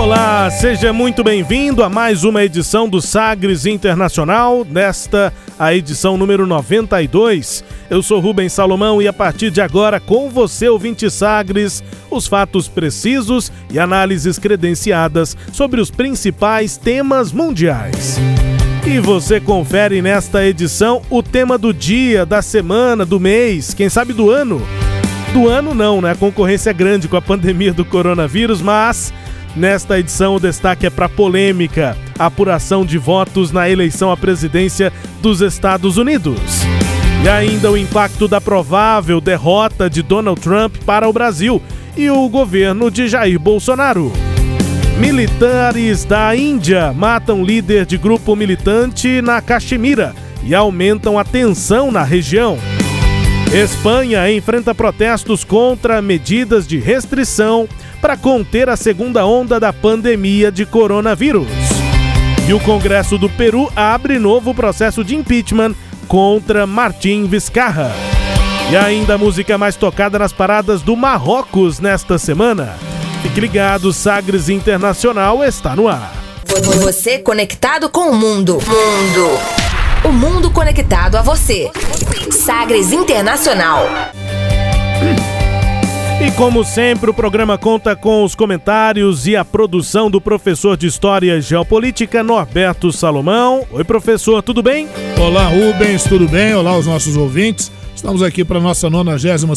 Olá, seja muito bem-vindo a mais uma edição do Sagres Internacional, nesta a edição número 92. Eu sou Rubens Salomão e a partir de agora, com você, ouvinte Sagres, os fatos precisos e análises credenciadas sobre os principais temas mundiais. E você confere nesta edição o tema do dia, da semana, do mês, quem sabe do ano. Do ano não, né? A concorrência é grande com a pandemia do coronavírus, mas Nesta edição, o destaque é para polêmica: apuração de votos na eleição à presidência dos Estados Unidos. E ainda o impacto da provável derrota de Donald Trump para o Brasil e o governo de Jair Bolsonaro. Militares da Índia matam líder de grupo militante na Caxemira e aumentam a tensão na região. Espanha enfrenta protestos contra medidas de restrição para conter a segunda onda da pandemia de coronavírus. E o Congresso do Peru abre novo processo de impeachment contra Martim Vizcarra. E ainda a música mais tocada nas paradas do Marrocos nesta semana. Fique ligado, Sagres Internacional está no ar. Você conectado com o mundo. Mundo. O mundo conectado a você. Sagres Internacional. E como sempre, o programa conta com os comentários e a produção do professor de História e Geopolítica, Norberto Salomão. Oi, professor, tudo bem? Olá, Rubens, tudo bem? Olá, os nossos ouvintes. Estamos aqui para a nossa 92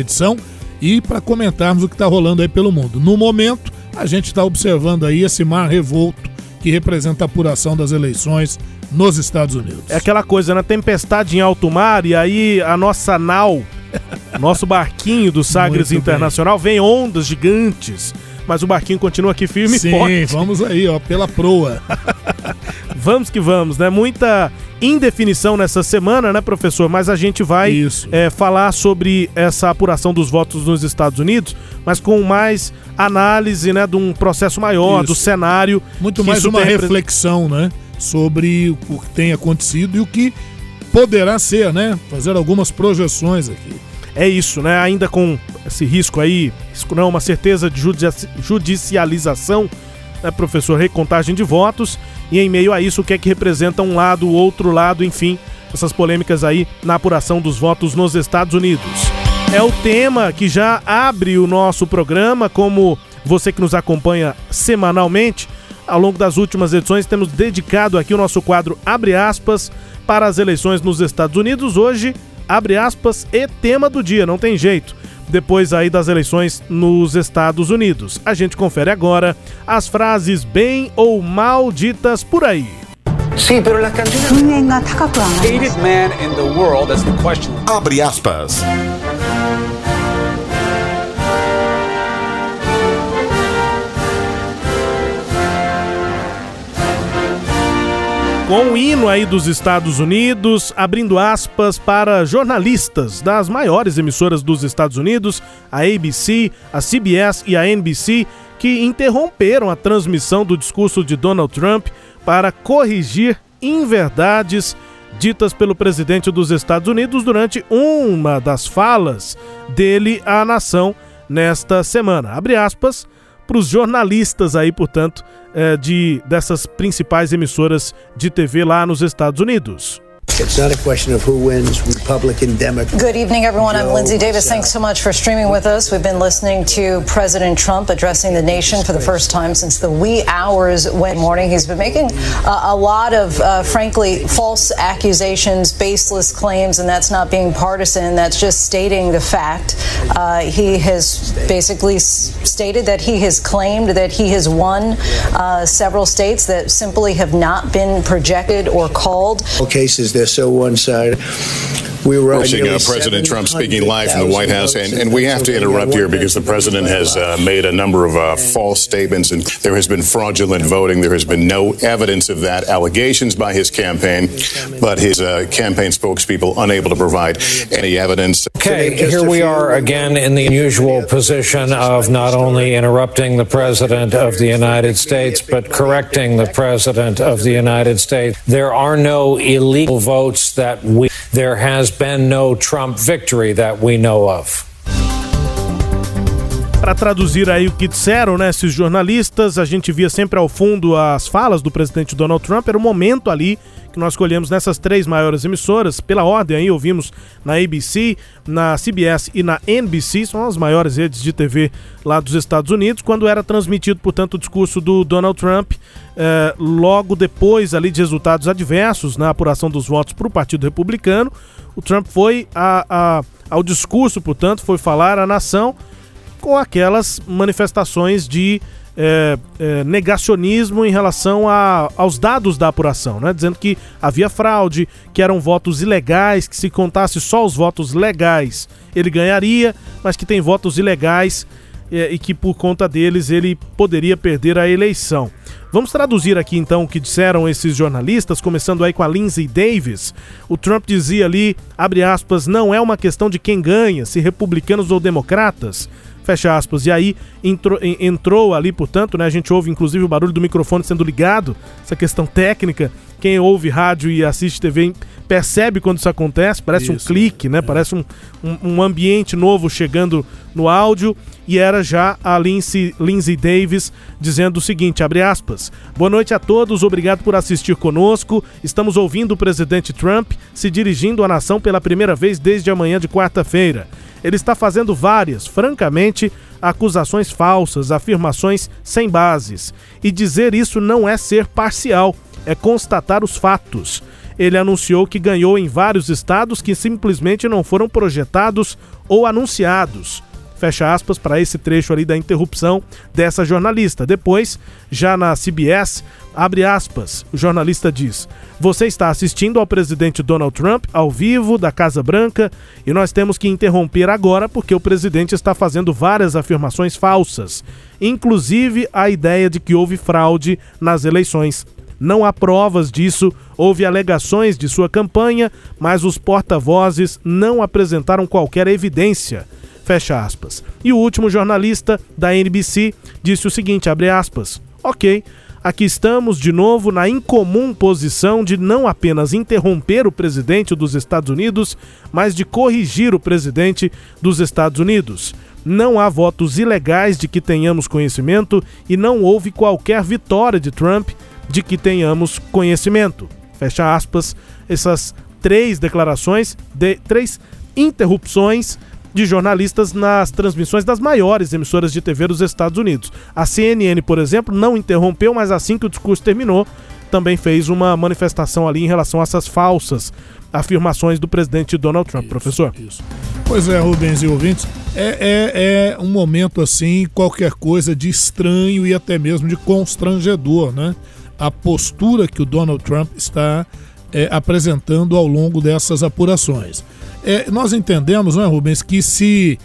edição e para comentarmos o que está rolando aí pelo mundo. No momento, a gente está observando aí esse mar revolto que representa a apuração das eleições nos Estados Unidos. É aquela coisa, né? Tempestade em alto mar e aí a nossa nau nosso barquinho do Sagres Muito Internacional bem. vem ondas gigantes, mas o barquinho continua aqui firme Sim, e forte. Sim, vamos aí, ó, pela proa. vamos que vamos, né? Muita indefinição nessa semana, né, professor? Mas a gente vai é, falar sobre essa apuração dos votos nos Estados Unidos, mas com mais análise, né, de um processo maior, isso. do cenário. Muito mais uma reflexão, né, sobre o que tem acontecido e o que poderá ser, né? Fazer algumas projeções aqui. É isso, né? Ainda com esse risco aí, risco não, uma certeza de judicialização, né, professor? Recontagem de votos. E em meio a isso, o que é que representa um lado, o outro lado, enfim, essas polêmicas aí na apuração dos votos nos Estados Unidos. É o tema que já abre o nosso programa, como você que nos acompanha semanalmente. Ao longo das últimas edições, temos dedicado aqui o nosso quadro Abre aspas para as eleições nos Estados Unidos. Hoje, abre aspas, e tema do dia, não tem jeito. Depois aí das eleições nos Estados Unidos. A gente confere agora as frases bem ou mal ditas por aí. Sim, pero la candidata. man in the world, that's the question. Abre aspas. Com o hino aí dos Estados Unidos, abrindo aspas para jornalistas das maiores emissoras dos Estados Unidos, a ABC, a CBS e a NBC, que interromperam a transmissão do discurso de Donald Trump para corrigir inverdades ditas pelo presidente dos Estados Unidos durante uma das falas dele à nação nesta semana. Abre aspas para os jornalistas aí, portanto, é, de dessas principais emissoras de TV lá nos Estados Unidos. It's not a question of who wins, Republican, Democrat. Good evening, everyone. I'm Lindsay Davis. Thanks so much for streaming with us. We've been listening to President Trump addressing the nation for the first time since the wee hours when morning. He's been making uh, a lot of, uh, frankly, false accusations, baseless claims, and that's not being partisan. That's just stating the fact. Uh, he has basically stated that he has claimed that he has won uh, several states that simply have not been projected or called. Cases, they're so one sided. We were watching uh, President Trump speaking live from the White House, and, and we have to interrupt here because the president has uh, made a number of uh, false statements, and there has been fraudulent voting. There has been no evidence of that. Allegations by his campaign, but his uh, campaign spokespeople unable to provide any evidence. Okay, here we are again in the unusual position of not only interrupting the president of the United States, but correcting the president of the United States. There are no illegal votes that we, there has been no Trump victory that we know of. Para traduzir aí o que disseram, né, esses jornalistas, a gente via sempre ao fundo as falas do presidente Donald Trump, era o momento ali nós escolhemos nessas três maiores emissoras, pela ordem aí ouvimos na ABC, na CBS e na NBC, são as maiores redes de TV lá dos Estados Unidos, quando era transmitido, portanto, o discurso do Donald Trump, eh, logo depois ali de resultados adversos na apuração dos votos para o Partido Republicano, o Trump foi a, a, ao discurso, portanto, foi falar à nação com aquelas manifestações de é, é, negacionismo em relação a, aos dados da apuração, né? dizendo que havia fraude, que eram votos ilegais, que se contasse só os votos legais ele ganharia, mas que tem votos ilegais é, e que por conta deles ele poderia perder a eleição. Vamos traduzir aqui então o que disseram esses jornalistas, começando aí com a Lindsay Davis. O Trump dizia ali, abre aspas, não é uma questão de quem ganha, se republicanos ou democratas fecha aspas. E aí entrou, entrou ali, portanto, né, a gente ouve inclusive o barulho do microfone sendo ligado, essa questão técnica. Quem ouve rádio e assiste TV percebe quando isso acontece, parece isso, um clique, né? É. Parece um, um, um, ambiente novo chegando no áudio. E era já a Lindsay, Lindsay Davis dizendo o seguinte: abre aspas. Boa noite a todos, obrigado por assistir conosco. Estamos ouvindo o presidente Trump se dirigindo à nação pela primeira vez desde amanhã de quarta-feira ele está fazendo várias, francamente, acusações falsas, afirmações sem bases. E dizer isso não é ser parcial, é constatar os fatos. Ele anunciou que ganhou em vários estados que simplesmente não foram projetados ou anunciados fecha aspas, para esse trecho ali da interrupção dessa jornalista. Depois, já na CBS, abre aspas, o jornalista diz: Você está assistindo ao presidente Donald Trump ao vivo da Casa Branca e nós temos que interromper agora porque o presidente está fazendo várias afirmações falsas, inclusive a ideia de que houve fraude nas eleições. Não há provas disso, houve alegações de sua campanha, mas os porta-vozes não apresentaram qualquer evidência. Fecha aspas. E o último jornalista da NBC disse o seguinte, abre aspas, ok, aqui estamos de novo na incomum posição de não apenas interromper o presidente dos Estados Unidos, mas de corrigir o presidente dos Estados Unidos. Não há votos ilegais de que tenhamos conhecimento e não houve qualquer vitória de Trump de que tenhamos conhecimento. Fecha aspas. Essas três declarações, de, três interrupções de jornalistas nas transmissões das maiores emissoras de TV dos Estados Unidos. A CNN, por exemplo, não interrompeu, mas assim que o discurso terminou, também fez uma manifestação ali em relação a essas falsas afirmações do presidente Donald Trump, isso, professor. Isso. Pois é, Rubens e ouvintes, é, é, é um momento assim, qualquer coisa de estranho e até mesmo de constrangedor, né? A postura que o Donald Trump está é, apresentando ao longo dessas apurações. É, nós entendemos, não é, Rubens, que se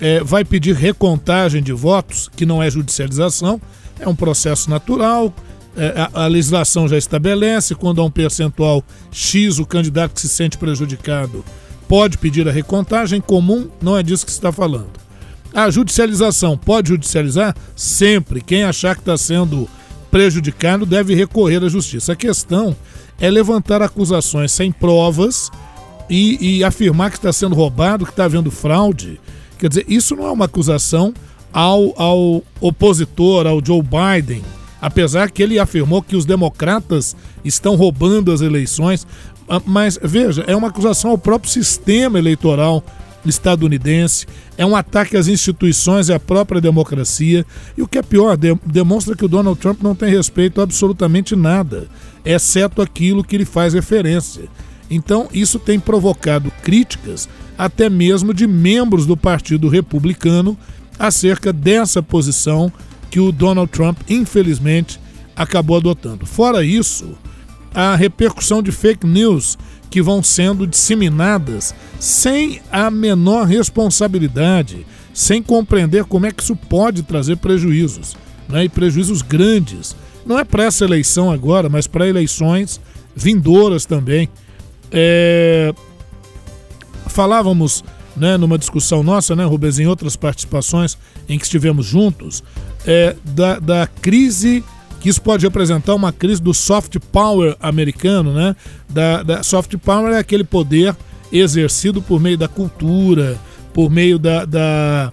é, vai pedir recontagem de votos, que não é judicialização, é um processo natural, é, a, a, legislação já estabelece, quando há um percentual X, o candidato que se sente prejudicado pode pedir a recontagem comum, não é disso que se está falando. A judicialização, pode judicializar? Sempre. Quem achar que está sendo prejudicado deve recorrer à justiça. A questão é levantar acusações sem provas e, e afirmar que está sendo roubado, que está havendo fraude. Quer dizer, isso não é uma acusação ao, ao opositor, ao Joe Biden, apesar que ele afirmou que os democratas estão roubando as eleições. Ah, mas veja, é uma acusação ao próprio sistema eleitoral estadunidense, é um ataque às instituições e à própria democracia. E o que é pior, de, demonstra que o Donald Trump não tem respeito a absolutamente nada, exceto aquilo que ele faz referência. Então, isso tem provocado críticas até mesmo de membros do Partido Republicano acerca dessa posição que o Donald Trump, infelizmente, acabou adotando. Fora isso, a repercussão de fake news que vão sendo disseminadas sem a menor responsabilidade, sem compreender como é que isso pode trazer prejuízos, né? e prejuízos grandes. Não é para essa eleição agora, mas para eleições vindouras também. É... Falávamos né, numa discussão nossa, né, Rubens, em outras participações em que estivemos juntos, é, da, da crise que isso pode representar uma crise do soft power americano, né? Da, da soft power é aquele poder exercido por meio da cultura, por meio da, da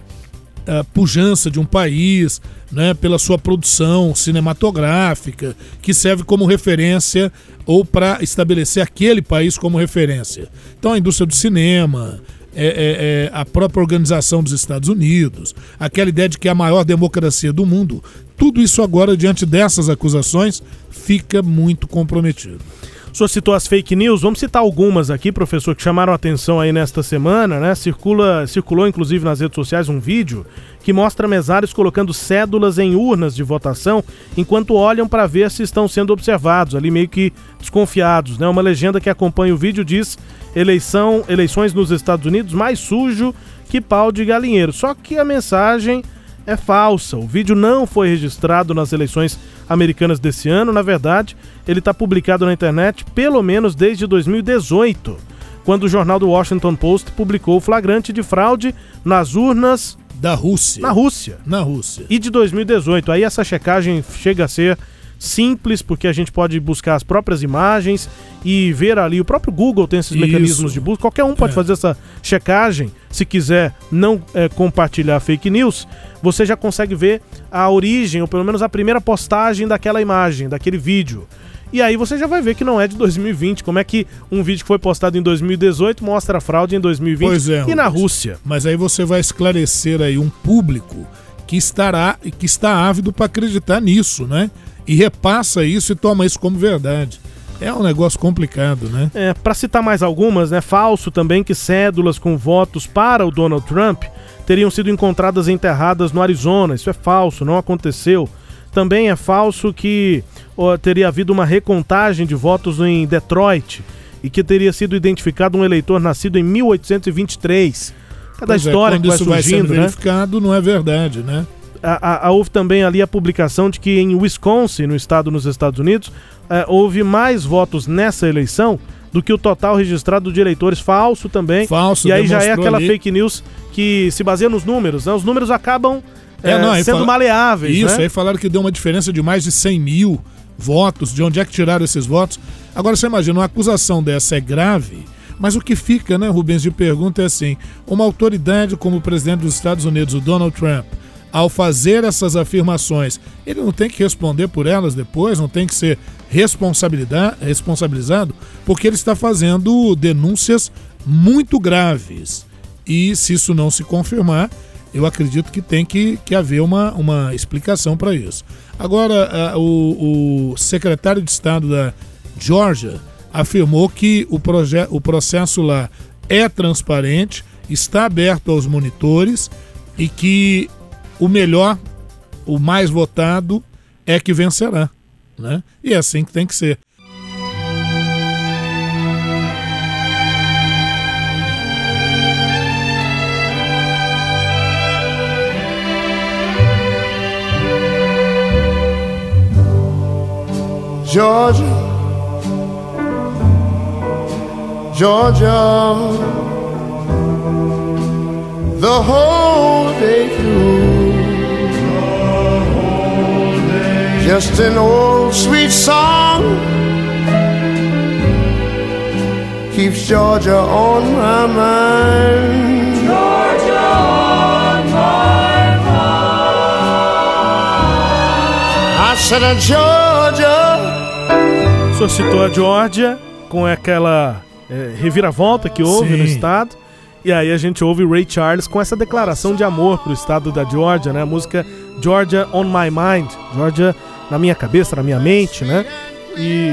pujança de um país, né, pela sua produção cinematográfica, que serve como referência ou para estabelecer aquele país como referência. Então a indústria do cinema, é, é, é, a própria organização dos Estados Unidos, aquela ideia de que é a maior democracia do mundo, tudo isso agora, diante dessas acusações, fica muito comprometido. Senhor citou as fake news, vamos citar algumas aqui, professor, que chamaram atenção aí nesta semana, né? Circula, circulou inclusive nas redes sociais um vídeo que mostra mesários colocando cédulas em urnas de votação enquanto olham para ver se estão sendo observados, ali meio que desconfiados, né? Uma legenda que acompanha o vídeo diz: eleição, eleições nos Estados Unidos mais sujo que pau de galinheiro. Só que a mensagem é falsa. O vídeo não foi registrado nas eleições americanas desse ano. Na verdade, ele está publicado na internet pelo menos desde 2018, quando o jornal do Washington Post publicou o flagrante de fraude nas urnas da Rússia. Na Rússia. Na Rússia. E de 2018. Aí essa checagem chega a ser simples, porque a gente pode buscar as próprias imagens e ver ali. O próprio Google tem esses Isso. mecanismos de busca. Qualquer um pode é. fazer essa checagem. Se quiser não é, compartilhar fake news, você já consegue ver a origem, ou pelo menos a primeira postagem daquela imagem, daquele vídeo. E aí você já vai ver que não é de 2020. Como é que um vídeo que foi postado em 2018 mostra a fraude em 2020 pois é, e na Rússia? Mas aí você vai esclarecer aí um público que estará que está ávido para acreditar nisso, né? E repassa isso e toma isso como verdade. É um negócio complicado, né? É, para citar mais algumas, né? Falso também que cédulas com votos para o Donald Trump teriam sido encontradas enterradas no Arizona. Isso é falso, não aconteceu. Também é falso que ó, teria havido uma recontagem de votos em Detroit e que teria sido identificado um eleitor nascido em 1823. Cada pois é, história é, que vai surgindo, vai sendo né? verificado não é verdade, né? A, a, houve também ali a publicação de que em Wisconsin, no estado nos Estados Unidos, é, houve mais votos nessa eleição do que o total registrado de eleitores falso também. Falso. E aí já é aquela ali. fake news que se baseia nos números. Né? Os números acabam é, é, não, sendo fala... maleáveis. Isso, né? aí falaram que deu uma diferença de mais de 100 mil votos. De onde é que tiraram esses votos? Agora você imagina, uma acusação dessa é grave. Mas o que fica, né, Rubens, de pergunta é assim: uma autoridade como o presidente dos Estados Unidos, o Donald Trump, ao fazer essas afirmações, ele não tem que responder por elas depois, não tem que ser responsabilizado, porque ele está fazendo denúncias muito graves. E se isso não se confirmar, eu acredito que tem que, que haver uma, uma explicação para isso. Agora, o, o secretário de Estado da Georgia afirmou que o, o processo lá é transparente, está aberto aos monitores e que o melhor, o mais votado é que vencerá. Né? E é assim que tem que ser. Georgia, Georgia, the whole day through. Just an old sweet song keeps Georgia on my mind. Georgia on my mind. I said, uh, Georgia. O senhor citou a Georgia com aquela é, reviravolta que houve Sim. no estado. E aí a gente ouve Ray Charles com essa declaração de amor pro estado da Georgia, né? A música Georgia on My Mind. Georgia na minha cabeça, na minha mente, né? E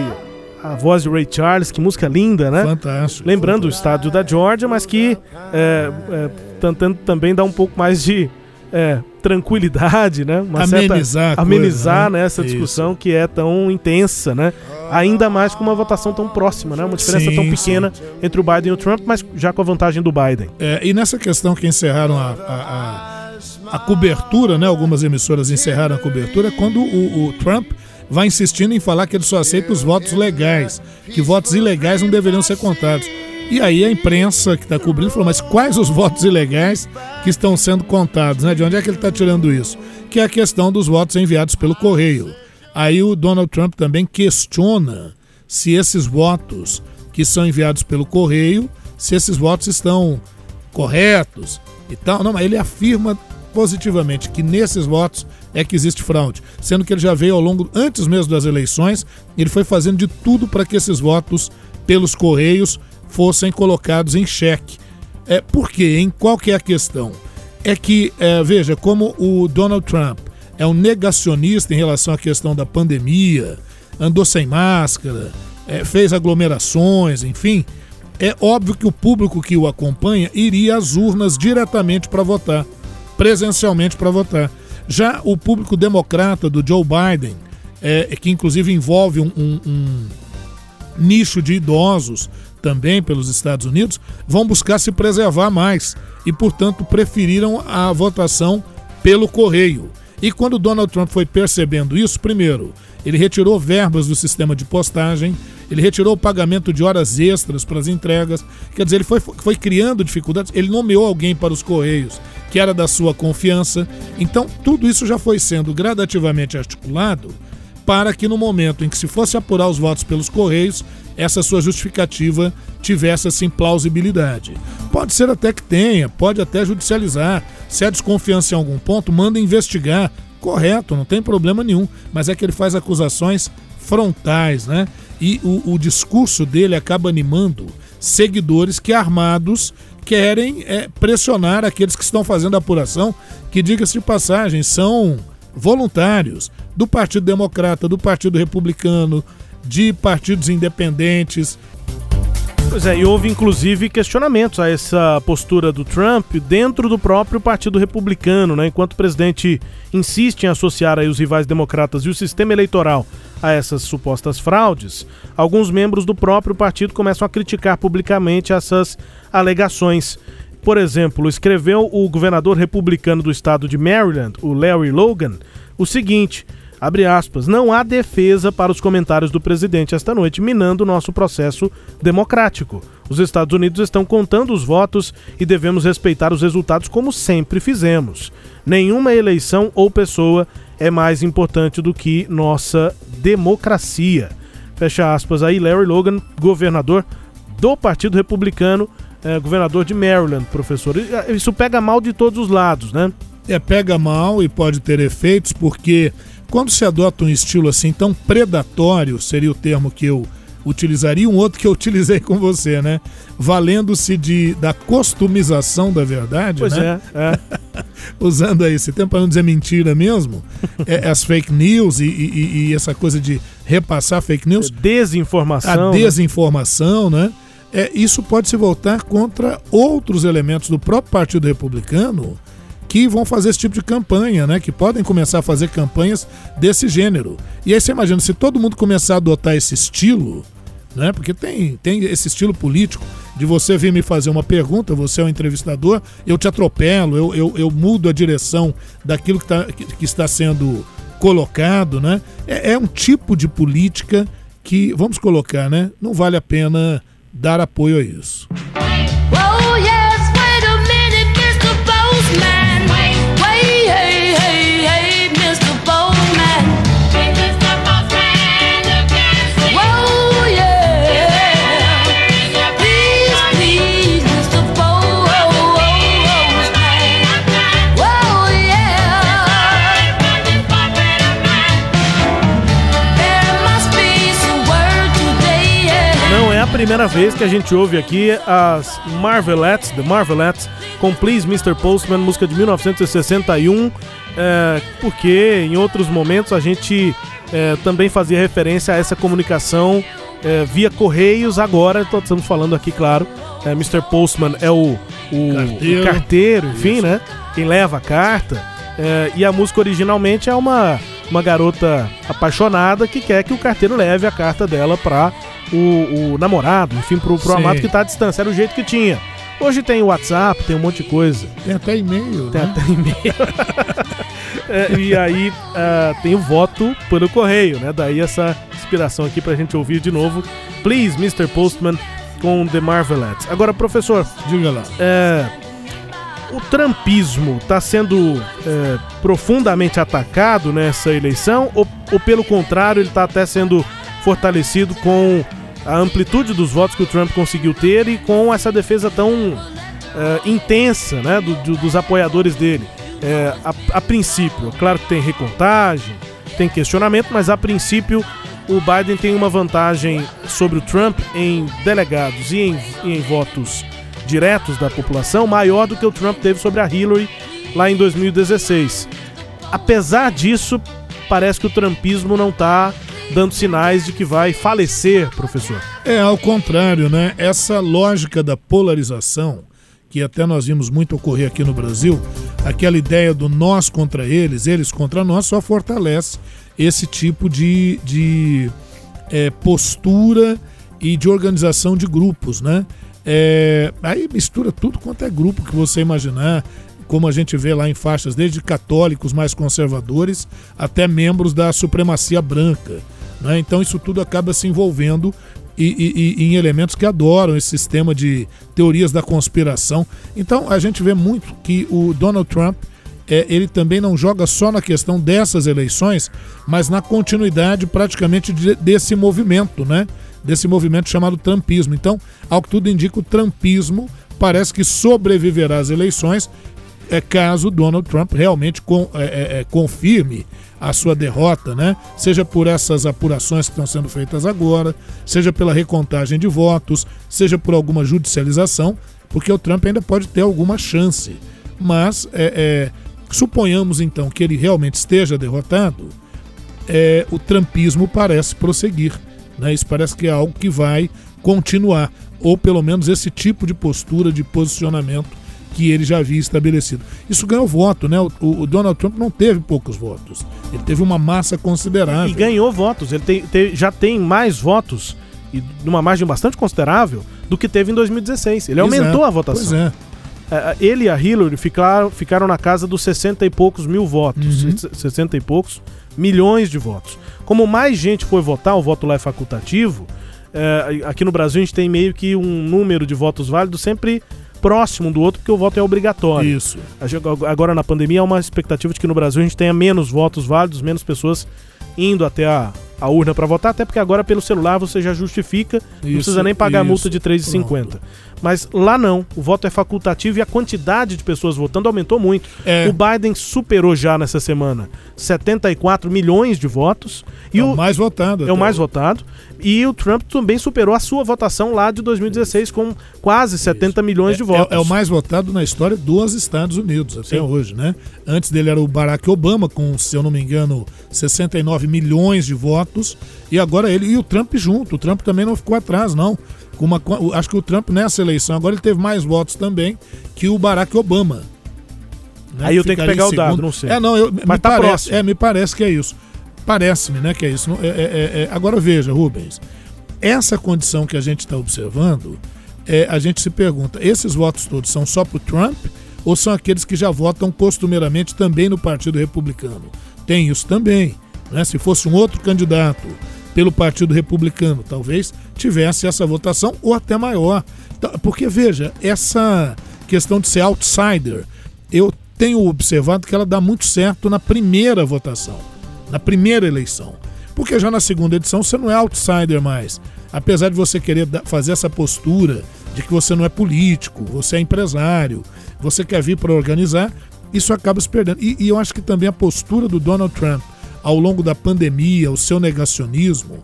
a voz de Ray Charles, que música linda, né? Fantástico. Lembrando fantástico. o estádio da Georgia, mas que é, é, tentando também dar um pouco mais de, é, tranquilidade, né? Uma amenizar certa, amenizar né? essa discussão Isso. que é tão intensa, né? Ainda mais com uma votação tão próxima, né? Uma diferença sim, tão pequena sim. entre o Biden e o Trump, mas já com a vantagem do Biden. É, e nessa questão que encerraram a, a, a, a, cobertura, né? Algumas emissoras encerraram a cobertura, quando o, o Trump vai insistindo em falar que ele só aceita os votos legais, que votos ilegais não deveriam ser contados. E aí a imprensa que está cobrindo falou, mas quais os votos ilegais que estão sendo contados? Né? De onde é que ele está tirando isso? Que é a questão dos votos enviados pelo correio. Aí o Donald Trump também questiona se esses votos que são enviados pelo correio, se esses votos estão corretos e tal. Não, mas ele afirma positivamente que nesses votos é que existe fraude, sendo que ele já veio ao longo, antes mesmo das eleições, ele foi fazendo de tudo para que esses votos pelos correios fossem colocados em xeque. É, por quê? Em qual que é a questão? É que, é, veja, como o Donald Trump é um negacionista em relação à questão da pandemia, andou sem máscara, é, fez aglomerações, enfim, é óbvio que o público que o acompanha iria às urnas diretamente para votar, presencialmente para votar. Já o público democrata do Joe Biden, é, que inclusive envolve um, um, um nicho de idosos também pelos Estados Unidos, vão buscar se preservar mais e, portanto, preferiram a votação pelo correio. E quando Donald Trump foi percebendo isso, primeiro, ele retirou verbas do sistema de postagem, ele retirou o pagamento de horas extras para as entregas, quer dizer, ele foi, foi criando dificuldades, ele nomeou alguém para os Correios que era da sua confiança. Então, tudo isso já foi sendo gradativamente articulado para que no momento em que se fosse apurar os votos pelos Correios, essa sua justificativa tivesse assim plausibilidade. Pode ser até que tenha, pode até judicializar. Se há desconfiança em algum ponto, manda investigar. Correto, não tem problema nenhum. Mas é que ele faz acusações frontais, né? E o, o discurso dele acaba animando seguidores que armados querem é, pressionar aqueles que estão fazendo a apuração, que diga-se de passagem, são voluntários do Partido Democrata, do Partido Republicano, de partidos independentes. Pois é, e houve inclusive questionamentos a essa postura do Trump dentro do próprio Partido Republicano, né? Enquanto o presidente insiste em associar aí os rivais democratas e o sistema eleitoral a essas supostas fraudes, alguns membros do próprio partido começam a criticar publicamente essas alegações. Por exemplo, escreveu o governador republicano do estado de Maryland, o Larry Logan, o seguinte: Abre aspas, não há defesa para os comentários do presidente esta noite, minando o nosso processo democrático. Os Estados Unidos estão contando os votos e devemos respeitar os resultados como sempre fizemos. Nenhuma eleição ou pessoa é mais importante do que nossa democracia. Fecha aspas aí, Larry Logan, governador do Partido Republicano, é, governador de Maryland, professor. Isso pega mal de todos os lados, né? É, pega mal e pode ter efeitos, porque quando se adota um estilo assim tão predatório, seria o termo que eu utilizaria, um outro que eu utilizei com você, né? Valendo-se de da customização da verdade, pois né? é, é. Usando aí esse tempo para não dizer mentira mesmo, é, as fake news e, e, e, essa coisa de repassar fake news. Desinformação. A né? desinformação, né? né? É, isso pode se voltar contra outros elementos do próprio Partido Republicano que vão fazer esse tipo de campanha, né? Que podem começar a fazer campanhas desse gênero. E aí você imagina, se todo mundo começar a adotar esse estilo, né? Porque tem, tem esse estilo político de você vir me fazer uma pergunta, você é um entrevistador, eu te atropelo, eu, eu, eu mudo a direção daquilo que, tá, que, que está sendo colocado, né? É, é um tipo de política que, vamos colocar, né? Não vale a pena dar apoio a isso. Primeira vez que a gente ouve aqui as Marvelettes, The Marvelettes, com Please Mr. Postman, música de 1961, é, porque em outros momentos a gente é, também fazia referência a essa comunicação é, via Correios, agora estamos falando aqui, claro, é, Mr. Postman é o, o carteiro, o carteiro enfim, Isso. né? Quem leva a carta. É, e a música originalmente é uma, uma garota apaixonada que quer que o carteiro leve a carta dela para o, o, namorado, enfim, pro, pro amado que está à distância. Era o jeito que tinha. Hoje tem WhatsApp, tem um monte de coisa. Tem até e-mail. Tem né? até e-mail. é, e aí uh, tem o voto pelo correio, né? Daí essa inspiração aqui pra gente ouvir de novo. Please, Mr. Postman, com The Marvelettes. Agora, professor. Diga lá. É, o trumpismo está sendo é, profundamente atacado nessa eleição ou, ou pelo contrário, ele está até sendo fortalecido com a amplitude dos votos que o Trump conseguiu ter e com essa defesa tão é, intensa né, do, do, dos apoiadores dele. É, a, a, princípio, claro que tem recontagem, tem questionamento, mas a princípio o Biden tem uma vantagem sobre o Trump em delegados e em, em votos diretos da população maior do que o Trump teve sobre a Hillary lá em 2016. Apesar disso, parece que o trumpismo não está dando sinais de que vai falecer, professor. É, ao contrário, né? Essa lógica da polarização, que até nós vimos muito ocorrer aqui no Brasil, aquela ideia do nós contra eles, eles contra nós, só fortalece esse tipo de, de é, postura e de organização de grupos, né? É, aí mistura tudo quanto é grupo que você imaginar, como a gente vê lá em faixas, desde católicos mais conservadores até membros da supremacia branca. Né? Então isso tudo acaba se envolvendo e, e, e, em elementos que adoram esse sistema de teorias da conspiração. Então a gente vê muito que o Donald Trump é, ele também não joga só na questão dessas eleições, mas na continuidade praticamente de, desse movimento, né? Desse movimento chamado Trumpismo. Então, ao que tudo indica, o Trumpismo parece que sobreviverá às eleições é caso Donald Trump realmente com, é, é, é, confirme a sua derrota, né? Seja por essas apurações que estão sendo feitas agora, seja pela recontagem de votos, seja por alguma judicialização, porque o Trump ainda pode ter alguma chance. Mas é, é suponhamos então que ele realmente esteja derrotado, é, o trumpismo parece prosseguir. Né? Isso parece que é algo que vai continuar, ou pelo menos esse tipo de postura, de posicionamento que ele já havia estabelecido. Isso ganhou voto, né? O, o, Donald Trump não teve poucos votos. Ele teve uma massa considerável. E ganhou votos. Ele tem, já tem mais votos, e numa margem bastante considerável, do que teve em 2016. Ele Exato. aumentou a votação. Pois é. é. Ele e a Hillary ficaram, ficaram na casa dos 60 e poucos mil votos. Uhum. 60 e poucos milhões de votos. Como mais gente foi votar, o voto lá é facultativo. É, aqui no Brasil a gente tem meio que um número de votos válidos sempre próximo um do outro, porque o voto é obrigatório. Isso. Agora na pandemia há uma expectativa de que no Brasil a gente tenha menos votos válidos, menos pessoas indo até a, a urna para votar, até porque agora pelo celular você já justifica, isso, não precisa nem pagar isso. a multa de 3,50. Mas lá não, o voto é facultativo e a quantidade de pessoas votando aumentou muito. É. O Biden superou já nessa semana 74 milhões de votos. E é o, o mais votado. É o mais votado. E o Trump também superou a sua votação lá de 2016 com quase 70 milhões é, de votos. É, é, o mais votado na história dos Estados Unidos até Sim. hoje, né? Antes dele era o Barack Obama com, se eu não me engano, 69 milhões de votos. E agora ele e o Trump junto. O Trump também não ficou atrás, não. Com uma, acho que o Trump nessa eleição agora ele teve mais votos também que o Barack Obama. Né? Aí eu tenho que pegar o dado, não sei. É, não, eu, Mas me tá parece, próximo. É, me parece que é isso. Parece-me, né, que é isso. É, é, é, é, agora veja, Rubens, essa condição que a gente está observando, é, a gente se pergunta, esses votos todos são só para o Trump ou são aqueles que já votam costumeiramente também no Partido Republicano? Tem isso também. Né? Se fosse um outro candidato pelo Partido Republicano, talvez tivesse essa votação ou até maior. Então, porque veja, essa questão de ser outsider, eu tenho observado que ela dá muito certo na primeira votação na primeira eleição. Porque já na segunda edição você não é outsider mais. Apesar de você querer fazer essa postura de que você não é político, você é empresário, você quer vir para organizar, isso acaba se perdendo. E, e eu acho que também a postura do Donald Trump ao longo da pandemia, o seu negacionismo,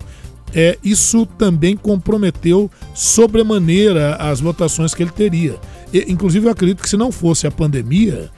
é, isso também comprometeu sobremaneira as votações que ele teria. E, inclusive, eu acredito que se não fosse a pandemia,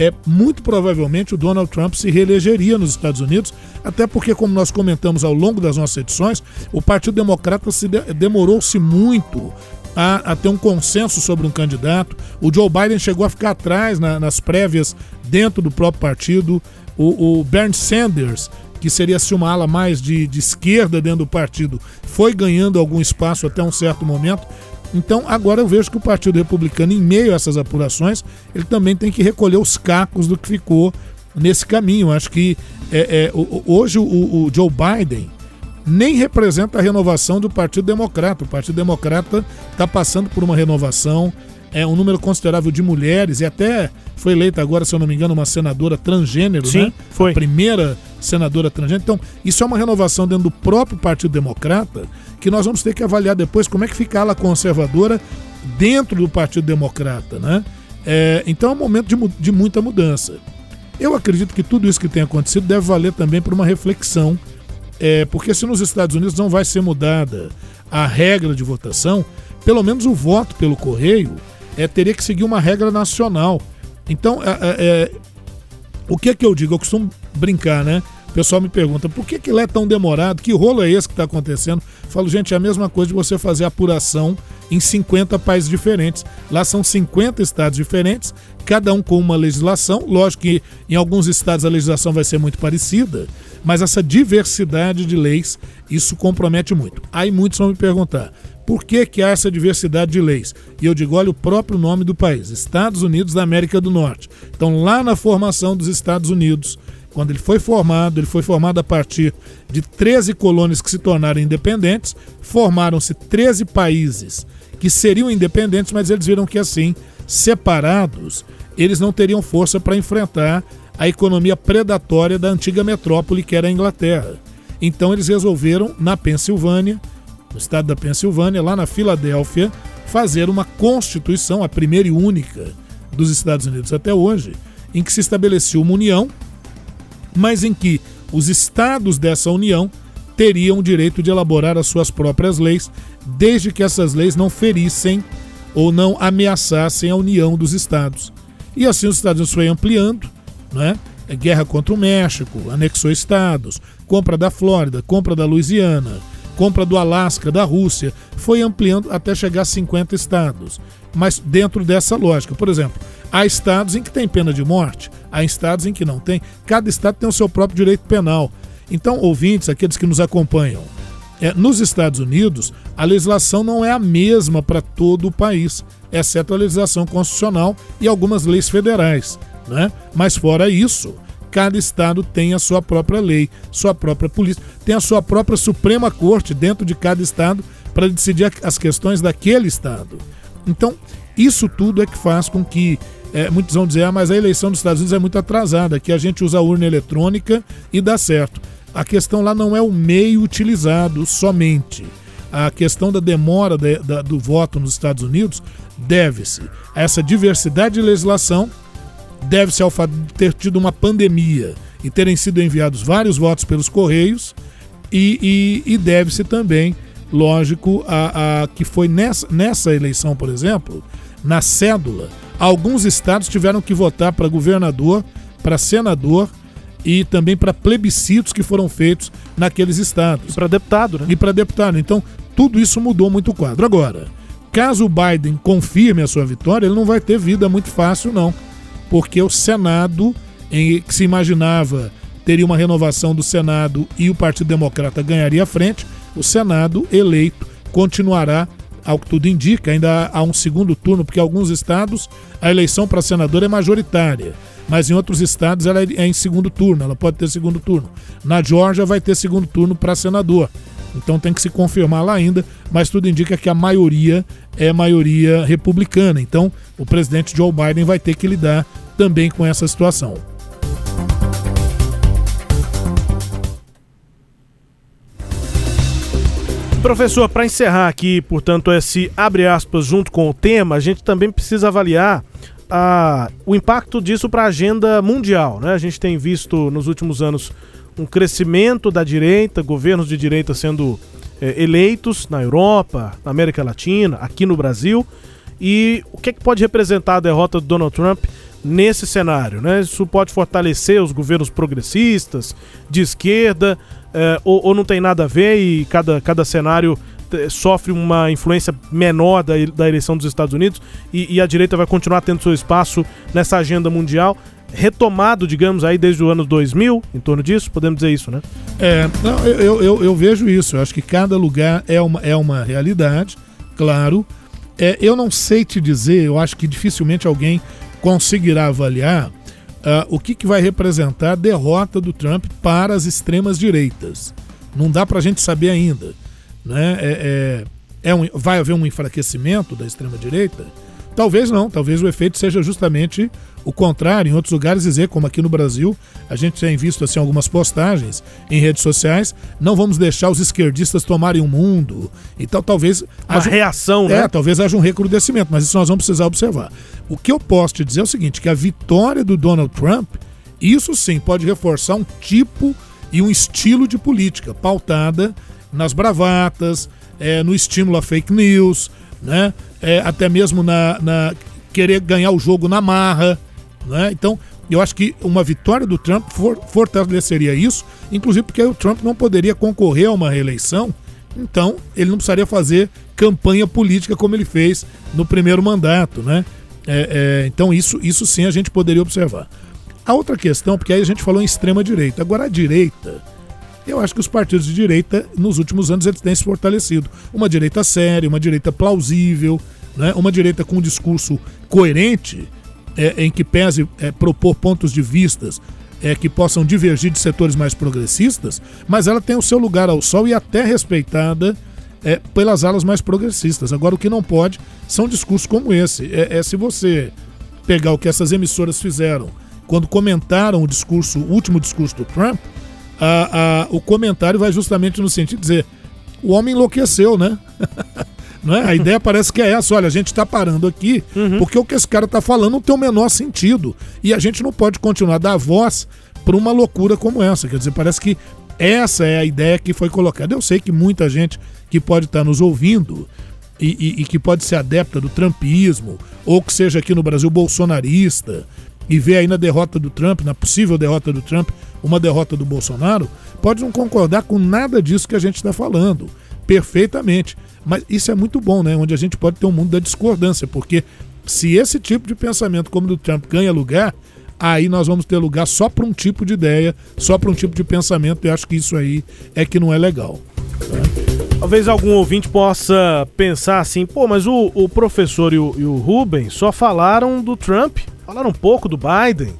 é muito provavelmente o Donald Trump se reelegeria nos Estados Unidos, até porque, como nós comentamos ao longo das nossas edições, o Partido Democrata se de demorou-se muito a, a, ter um consenso sobre um candidato. O Joe Biden chegou a ficar atrás na, nas prévias dentro do próprio partido. O, o Bernie Sanders, que seria se uma ala mais de, de esquerda dentro do partido, foi ganhando algum espaço até um certo momento. Então agora eu vejo que o Partido Republicano, em meio a essas apurações, ele também tem que recolher os cacos do que ficou nesse caminho. Acho que é, é, hoje o, o Joe Biden nem representa a renovação do Partido Democrata. O Partido Democrata está passando por uma renovação, é um número considerável de mulheres e até foi eleita agora, se eu não me engano, uma senadora transgênero, Sim, né? Foi. A primeira senadora transgênero. Então, isso é uma renovação dentro do próprio Partido Democrata que nós vamos ter que avaliar depois como é que fica a ala conservadora dentro do Partido Democrata, né? É, então é um momento de, de muita mudança. Eu acredito que tudo isso que tem acontecido deve valer também para uma reflexão, é, porque se nos Estados Unidos não vai ser mudada a regra de votação, pelo menos o voto pelo correio é, teria que seguir uma regra nacional. Então, é, é, é o que é que eu digo? Eu costumo brincar, né? O pessoal me pergunta por que, que ele é tão demorado? Que rolo é esse que está acontecendo? Eu falo, gente, é a mesma coisa de você fazer apuração em 50 países diferentes. Lá são 50 estados diferentes, cada um com uma legislação. Lógico que em alguns estados a legislação vai ser muito parecida, mas essa diversidade de leis, isso compromete muito. Aí muitos vão me perguntar, por que, que há essa diversidade de leis? E eu digo, olha o próprio nome do país, Estados Unidos da América do Norte. Então, lá na formação dos Estados Unidos, quando ele foi formado, ele foi formado a partir de 13 colônias que se tornaram independentes, formaram-se 13 países que seriam independentes, mas eles viram que assim, separados, eles não teriam força para enfrentar a economia predatória da antiga metrópole que era a Inglaterra. Então eles resolveram, na Pensilvânia, no estado da Pensilvânia, lá na Filadélfia, fazer uma constituição, a primeira e única dos Estados Unidos até hoje, em que se estabeleceu uma união mas em que os estados dessa União teriam o direito de elaborar as suas próprias leis, desde que essas leis não ferissem ou não ameaçassem a união dos estados. E assim os Estados Unidos foi ampliando, né? Guerra contra o México, anexou estados, compra da Flórida, compra da Louisiana, compra do Alasca, da Rússia, foi ampliando até chegar a 50 estados. Mas dentro dessa lógica, por exemplo, há estados em que tem pena de morte, há estados em que não tem. Cada estado tem o seu próprio direito penal. Então, ouvintes, aqueles que nos acompanham, é, nos Estados Unidos, a legislação não é a mesma para todo o país, exceto a legislação constitucional e algumas leis federais. Né? Mas, fora isso, cada estado tem a sua própria lei, sua própria polícia, tem a sua própria Suprema Corte dentro de cada estado para decidir as questões daquele estado. Então, isso tudo é que faz com que é, muitos vão dizer, ah, mas a eleição dos Estados Unidos é muito atrasada, que a gente usa a urna eletrônica e dá certo. A questão lá não é o meio utilizado somente. A questão da demora de, da, do voto nos Estados Unidos deve-se a essa diversidade de legislação, deve-se ao fato de ter tido uma pandemia e terem sido enviados vários votos pelos Correios, e, e, e deve-se também, lógico, a, a, que foi nessa, nessa eleição, por exemplo, na cédula, Alguns estados tiveram que votar para governador, para senador e também para plebiscitos que foram feitos naqueles estados. Para deputado, né? E para deputado. Então, tudo isso mudou muito o quadro. Agora, caso o Biden confirme a sua vitória, ele não vai ter vida muito fácil, não. Porque o Senado, em que se imaginava teria uma renovação do Senado e o Partido Democrata ganharia a frente, o Senado eleito continuará ao que tudo indica, ainda há um segundo turno, porque em alguns estados a eleição para senador é majoritária, mas em outros estados ela é em segundo turno, ela pode ter segundo turno. Na Geórgia vai ter segundo turno para senador. Então tem que se confirmar lá ainda, mas tudo indica que a maioria é maioria republicana. Então o presidente Joe Biden vai ter que lidar também com essa situação. Professor, para encerrar aqui, portanto, esse abre aspas junto com o tema, a gente também precisa avaliar a, o impacto disso para a agenda mundial. Né? A gente tem visto nos últimos anos um crescimento da direita, governos de direita sendo é, eleitos na Europa, na América Latina, aqui no Brasil. E o que, é que pode representar a derrota do Donald Trump nesse cenário, né? Isso pode fortalecer os governos progressistas, de esquerda, é, ou, ou, não tem nada a ver e cada, cada cenário sofre uma influência menor da, da eleição dos Estados Unidos e, e, a direita vai continuar tendo seu espaço nessa agenda mundial retomado, digamos, aí desde o ano 2000, em torno disso, podemos dizer isso, né? É, não, eu, eu, eu vejo isso, eu acho que cada lugar é uma, é uma realidade, claro. É, eu não sei te dizer, eu acho que dificilmente alguém conseguirá avaliar uh, o que, que vai representar a derrota do Trump para as extremas direitas. Não dá para a gente saber ainda. Né? É, é, é um, vai haver um enfraquecimento da extrema direita? Talvez não, talvez o efeito seja justamente o contrário. Em outros lugares dizer, como aqui no Brasil, a gente tem visto assim algumas postagens em redes sociais, não vamos deixar os esquerdistas tomarem o mundo. Então talvez uma haja, reação, né? É, talvez haja um recrudescimento, mas isso nós vamos precisar observar. O que eu posso te dizer é o seguinte, que a vitória do Donald Trump, isso sim pode reforçar um tipo e um estilo de política pautada nas bravatas, é, no estímulo a fake news, né? É, até mesmo na, na, querer ganhar o jogo na marra. Né? Então, eu acho que uma vitória do Trump for, fortaleceria isso, inclusive porque o Trump não poderia concorrer a uma reeleição, então ele não precisaria fazer campanha política como ele fez no primeiro mandato. Né? É, é, então, isso, isso sim a gente poderia observar. A outra questão, porque aí a gente falou em extrema-direita. Agora, a direita, eu acho que os partidos de direita, nos últimos anos, eles têm se fortalecido. Uma direita séria, uma direita plausível, né? uma direita com um discurso coerente, é, em que pese é, propor pontos de vistas é, que possam divergir de setores mais progressistas, mas ela tem o seu lugar ao sol e até respeitada é, pelas alas mais progressistas. Agora, o que não pode são discursos como esse. É, é, se você pegar o que essas emissoras fizeram quando comentaram o discurso, o último discurso do Trump, a, a, o comentário vai justamente no sentido de dizer o homem enlouqueceu, né? Não é? A ideia parece que é essa: olha, a gente está parando aqui uhum. porque o que esse cara está falando não tem o menor sentido. E a gente não pode continuar a dar voz para uma loucura como essa. Quer dizer, parece que essa é a ideia que foi colocada. Eu sei que muita gente que pode estar tá nos ouvindo e, e, e, que pode ser adepta do trumpismo, ou que seja aqui no Brasil bolsonarista, e vê aí na derrota do Trump, na possível derrota do Trump, uma derrota do Bolsonaro, pode não concordar com nada disso que a gente está falando. Perfeitamente. Mas isso é muito bom, né? Onde a gente pode ter um mundo da discordância, porque se esse tipo de pensamento como o do Trump ganha lugar, aí nós vamos ter lugar só para um tipo de ideia, só para um tipo de pensamento, e acho que isso aí é que não é legal. Tá? Talvez algum ouvinte possa pensar assim, pô, mas o, o professor e o, e o Rubens só falaram do Trump, falaram um pouco do Biden.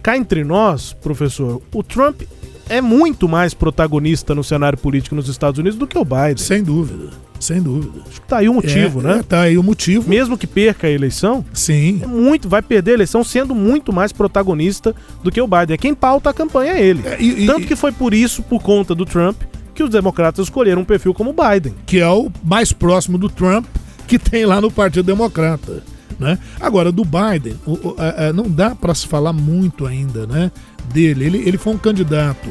Cá entre nós, professor, o Trump é muito mais protagonista no cenário político nos Estados Unidos do que o Biden. Sem dúvida. Sem dúvida. Acho que tá aí o motivo, é, né? É, tá aí o motivo. Mesmo que perca a eleição, sim. É muito, vai perder a eleição sendo muito mais protagonista do que o Biden. É quem pauta a campanha é ele. É, e, Tanto e, que foi por isso, por conta do Trump, que os democratas escolheram um perfil como o Biden. Que é o mais próximo do Trump que tem lá no Partido Democrata. Né? Agora, do Biden, o, o, a, a, não dá para se falar muito ainda né, dele. Ele, ele foi um candidato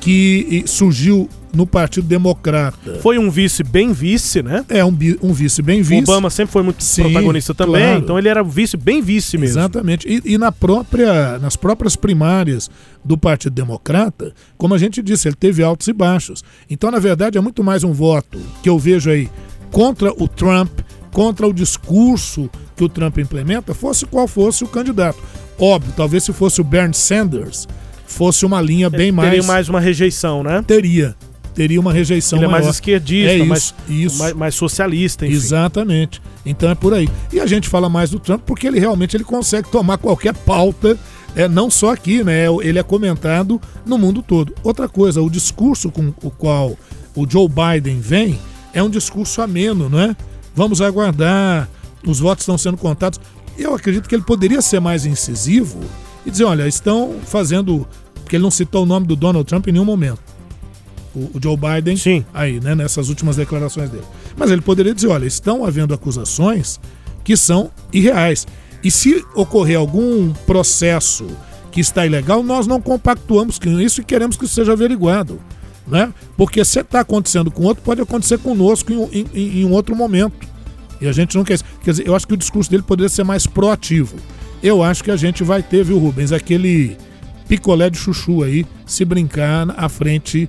que surgiu no Partido Democrata. Foi um vice bem vice, né? É, um, um vice bem vice. O Obama sempre foi muito Sim, protagonista também, claro. então ele era vice bem vice mesmo. Exatamente. E, e, na própria, nas próprias primárias do Partido Democrata, como a gente disse, ele teve altos e baixos. Então, na verdade, é muito mais um voto que eu vejo aí contra o Trump, contra o discurso que o Trump implementa, fosse qual fosse o candidato. Óbvio, talvez se fosse o Bernie Sanders, fosse uma linha bem mais. Teria mais uma rejeição, né? Teria teria uma rejeição Ele maior. é mais esquerdista, é isso, mais, isso. Mais, mais, socialista, enfim. Exatamente. Então é por aí. E a gente fala mais do Trump porque ele realmente ele consegue tomar qualquer pauta, é, não só aqui, né? Ele é comentado no mundo todo. Outra coisa, o discurso com o qual o Joe Biden vem é um discurso ameno, não é? Vamos aguardar, os votos estão sendo contados. Eu acredito que ele poderia ser mais incisivo e dizer, olha, estão fazendo. Porque ele não citou o nome do Donald Trump em nenhum momento o, Joe Biden Sim. aí, né, nessas últimas declarações dele. Mas ele poderia dizer, olha, estão havendo acusações que são irreais. E se ocorrer algum processo que está ilegal, nós não compactuamos com isso e queremos que isso seja averiguado. Né? Porque se está acontecendo com outro, pode acontecer conosco em, em, em, um outro momento. E a gente não quer isso. Quer dizer, eu acho que o discurso dele poderia ser mais proativo. eu acho que a gente vai ter, viu, Rubens, aquele picolé de chuchu aí, se brincar à frente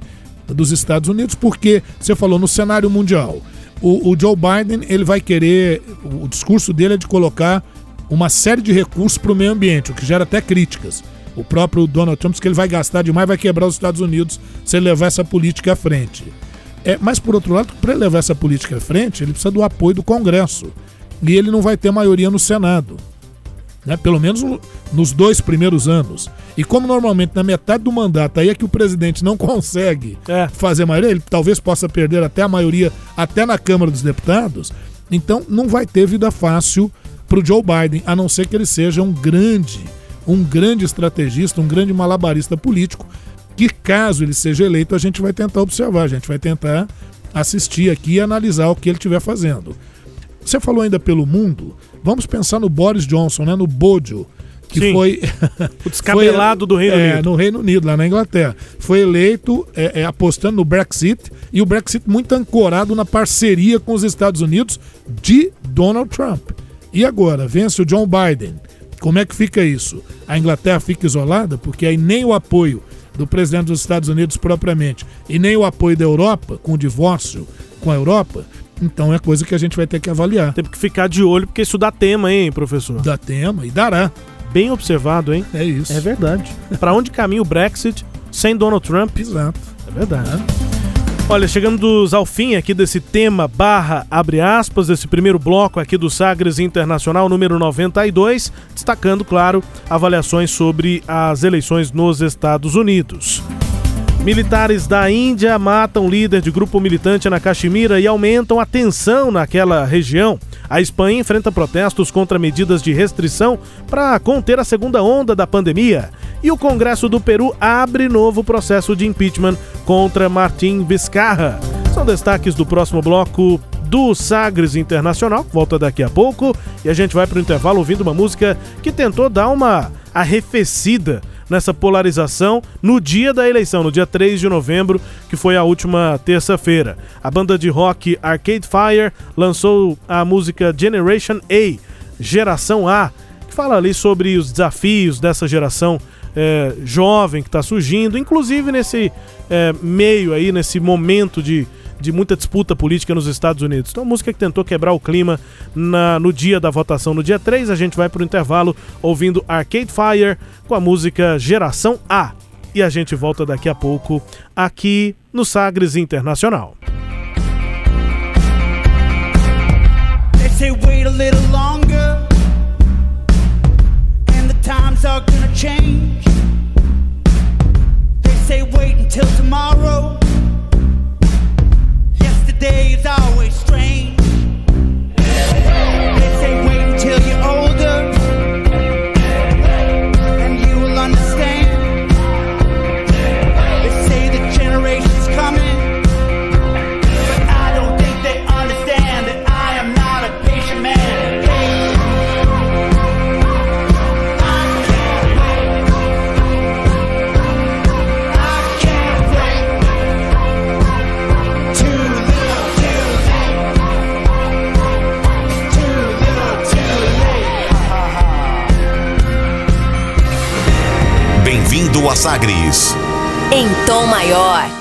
dos Estados Unidos, porque você falou no cenário mundial. O, o Joe Biden ele vai querer, o discurso dele é de colocar uma série de recursos para o meio ambiente, o que gera até críticas. O próprio Donald Trump diz que ele vai gastar demais, vai quebrar os Estados Unidos se ele levar essa política à frente. É, mas, por outro lado, para levar essa política à frente, ele precisa do apoio do Congresso. E ele não vai ter maioria no Senado. Né? Pelo menos nos dois primeiros anos. E como normalmente na metade do mandato aí é que o presidente não consegue é. fazer maioria, ele talvez possa perder até a maioria, até na Câmara dos Deputados, então não vai ter vida fácil para o Joe Biden, a não ser que ele seja um grande, um grande estrategista, um grande malabarista político, que caso ele seja eleito, a gente vai tentar observar, a gente vai tentar assistir aqui e analisar o que ele estiver fazendo. Você falou ainda pelo mundo, vamos pensar no Boris Johnson, né, no Bojo, que Sim. foi o descabelado foi, do Reino é, Unido. no Reino Unido, lá na Inglaterra. Foi eleito é, é, apostando no Brexit e o Brexit muito ancorado na parceria com os Estados Unidos de Donald Trump. E agora, vence o John Biden. Como é que fica isso? A Inglaterra fica isolada porque aí nem o apoio do presidente dos Estados Unidos propriamente e nem o apoio da Europa com o divórcio com a Europa. Então é coisa que a gente vai ter que avaliar. Tem que ficar de olho porque isso dá tema, hein, professor? Dá tema e dará. Bem observado, hein? É isso. É verdade. Para onde caminha o Brexit sem Donald Trump? Exato. É verdade. É. Olha, chegamos ao fim aqui desse tema barra abre aspas, desse primeiro bloco aqui do Sagres Internacional número 92, destacando, claro, avaliações sobre as eleições nos Estados Unidos. Militares da Índia matam líder de grupo militante na Caxemira e aumentam a tensão naquela região. A Espanha enfrenta protestos contra medidas de restrição para conter a segunda onda da pandemia. E o Congresso do Peru abre novo processo de impeachment contra Martim Vizcarra. São destaques do próximo bloco do Sagres Internacional. Volta daqui a pouco e a gente vai para o intervalo ouvindo uma música que tentou dar uma arrefecida nessa polarização no dia da eleição, no dia 3 de novembro, que foi a última terça-feira. A banda de rock Arcade Fire lançou a música Generation A, Geração A, que fala ali sobre os desafios dessa geração é, jovem que está surgindo, inclusive nesse é, meio aí, nesse momento de de muita disputa política nos Estados Unidos. Então, música que tentou quebrar o clima na, no dia da votação, no dia 3. A gente vai para o intervalo ouvindo Arcade Fire com a música Geração A. E a gente volta daqui a pouco aqui no Sagres Internacional. They say wait a little days always strange. Bem-vindo a Sagres. Em tom maior.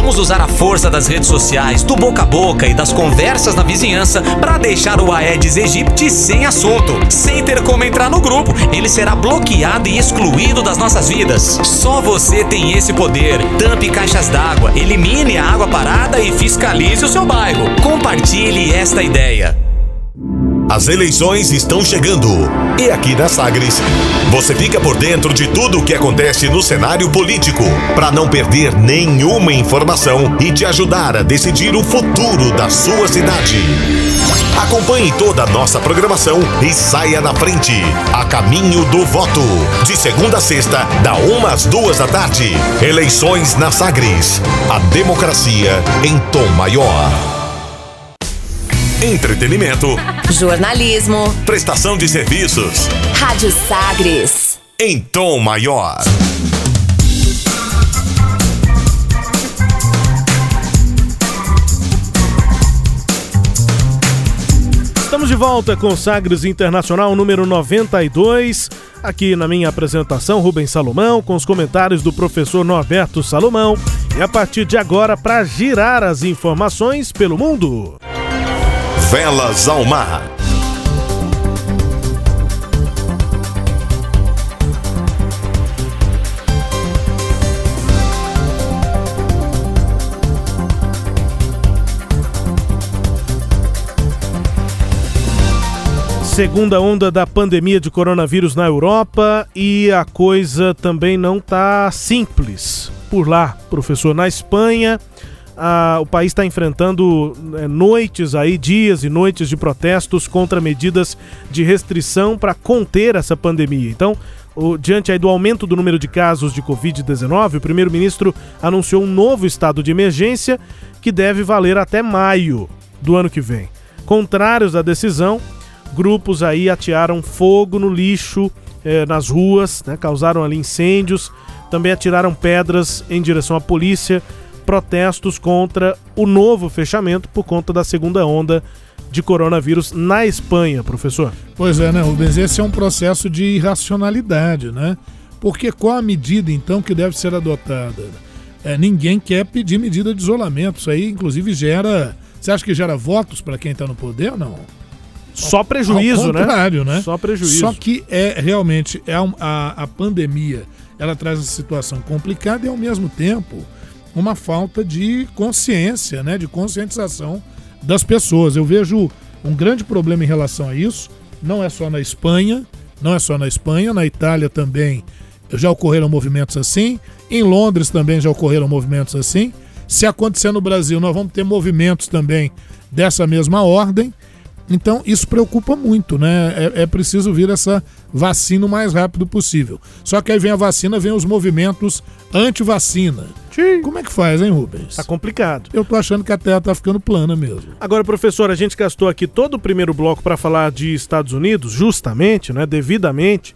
Vamos usar a força das redes sociais, do boca a boca e das conversas na vizinhança para deixar o Aedes aegypti sem assunto. Sem ter como entrar no grupo, ele será bloqueado e excluído das nossas vidas. Só você tem esse poder. Tampe caixas d'água, elimine a água parada e fiscalize o seu bairro. Compartilhe esta ideia. As eleições estão chegando. E aqui na Sagres, você fica por dentro de tudo o que acontece no cenário político, para não perder nenhuma informação e te ajudar a decidir o futuro da sua cidade. Acompanhe toda a nossa programação e saia na frente. A caminho do voto. De segunda a sexta, da uma às duas da tarde. Eleições na Sagres. A democracia em tom maior. Entretenimento. Jornalismo. Prestação de serviços. Rádio Sagres. Em tom maior. Estamos de volta com Sagres Internacional número 92. Aqui na minha apresentação, Rubens Salomão, com os comentários do professor Norberto Salomão. E a partir de agora, para girar as informações pelo mundo. Velas ao mar. Segunda onda da pandemia de coronavírus na Europa e a coisa também não tá simples por lá, professor. Na Espanha, a, o país está enfrentando é, noites aí, dias e noites de protestos contra medidas de restrição para conter essa pandemia. Então, o, diante do aumento do número de casos de Covid-19, o primeiro-ministro anunciou um novo estado de emergência que deve valer até maio do ano que vem. Contrários à decisão, grupos aí atearam fogo no lixo eh, nas ruas, né, causaram ali incêndios, também atiraram pedras em direção à polícia, protestos contra o novo fechamento por conta da segunda onda de coronavírus na Espanha, professor. Pois é, né, Rubens? Esse é um processo de irracionalidade, né? Porque qual a medida, então, que deve ser adotada? É, ninguém quer pedir medida de isolamento. Isso aí, inclusive, gera. Você acha que gera votos para quem está no poder ou não? Só prejuízo, Ao contrário, né? né? Só prejuízo. Só que é realmente é um, a, a pandemia ela traz uma situação complicada e ao mesmo tempo uma falta de consciência, né? De conscientização das pessoas. Eu vejo um grande problema em relação a isso. Não é só na Espanha, não é só na Espanha, na Itália também já ocorreram movimentos assim. Em Londres também já ocorreram movimentos assim. Se acontecer no Brasil, nós vamos ter movimentos também dessa mesma ordem. Então, isso preocupa muito, né? É, é, preciso vir essa vacina o mais rápido possível. Só que aí vem a vacina, vem os movimentos anti-vacina. Como é que faz, hein, Rubens? Tá complicado. Eu tô achando que a Terra tá ficando plana mesmo. Agora, professor, a gente gastou aqui todo o primeiro bloco para falar de Estados Unidos, justamente, né? Devidamente.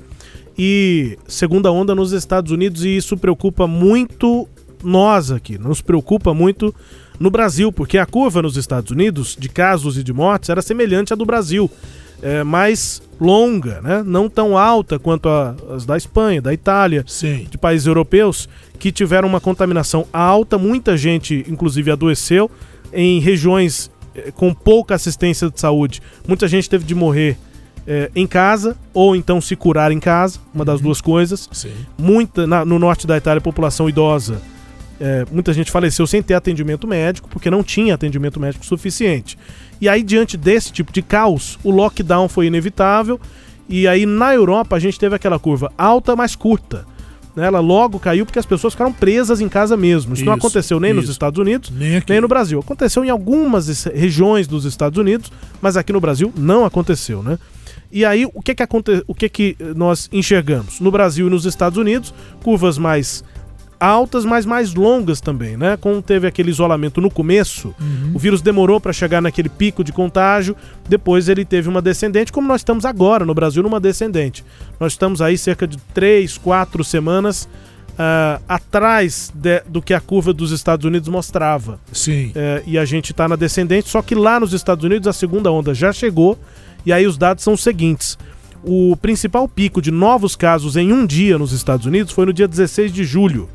E segunda onda nos Estados Unidos, e isso preocupa muito nós aqui. Nos preocupa muito no Brasil, porque a curva nos Estados Unidos de casos e de mortes era semelhante à do Brasil, é, mais longa, né? não tão alta quanto a, as da Espanha, da Itália, Sim. de países europeus que tiveram uma contaminação alta, muita gente, inclusive, adoeceu em regiões é, com pouca assistência de saúde. Muita gente teve de morrer é, em casa ou então se curar em casa, uma das duas coisas. Sim. Muita na, no norte da Itália, população idosa é, muita gente faleceu sem ter atendimento médico, porque não tinha atendimento médico suficiente. E aí, diante desse tipo de caos, o lockdown foi inevitável. E aí, na Europa, a gente teve aquela curva alta, mas curta. Né? Ela logo caiu porque as pessoas ficaram presas em casa mesmo. Isso, Isso, não aconteceu nem isso. nos Estados Unidos, Nem nem no Brasil. Aconteceu em algumas es- regiões dos Estados Unidos, mas aqui no Brasil não aconteceu, né? E aí, o que que, aconte... o que que eh, nós enxergamos? No Brasil e nos Estados Unidos, curvas mais altas, mas mais longas também, né? Como teve aquele isolamento no começo, o vírus demorou para chegar naquele pico de contágio, depois ele teve uma descendente, como nós estamos agora no Brasil numa descendente. Nós estamos aí cerca de três, quatro semanas ah, atrás de- do que a curva dos Estados Unidos mostrava. Sim. É, e a gente está na descendente, só que lá nos Estados Unidos a segunda onda já chegou, e aí os dados são os seguintes. O principal pico de novos casos em um dia nos Estados Unidos foi no dia 16 de julho.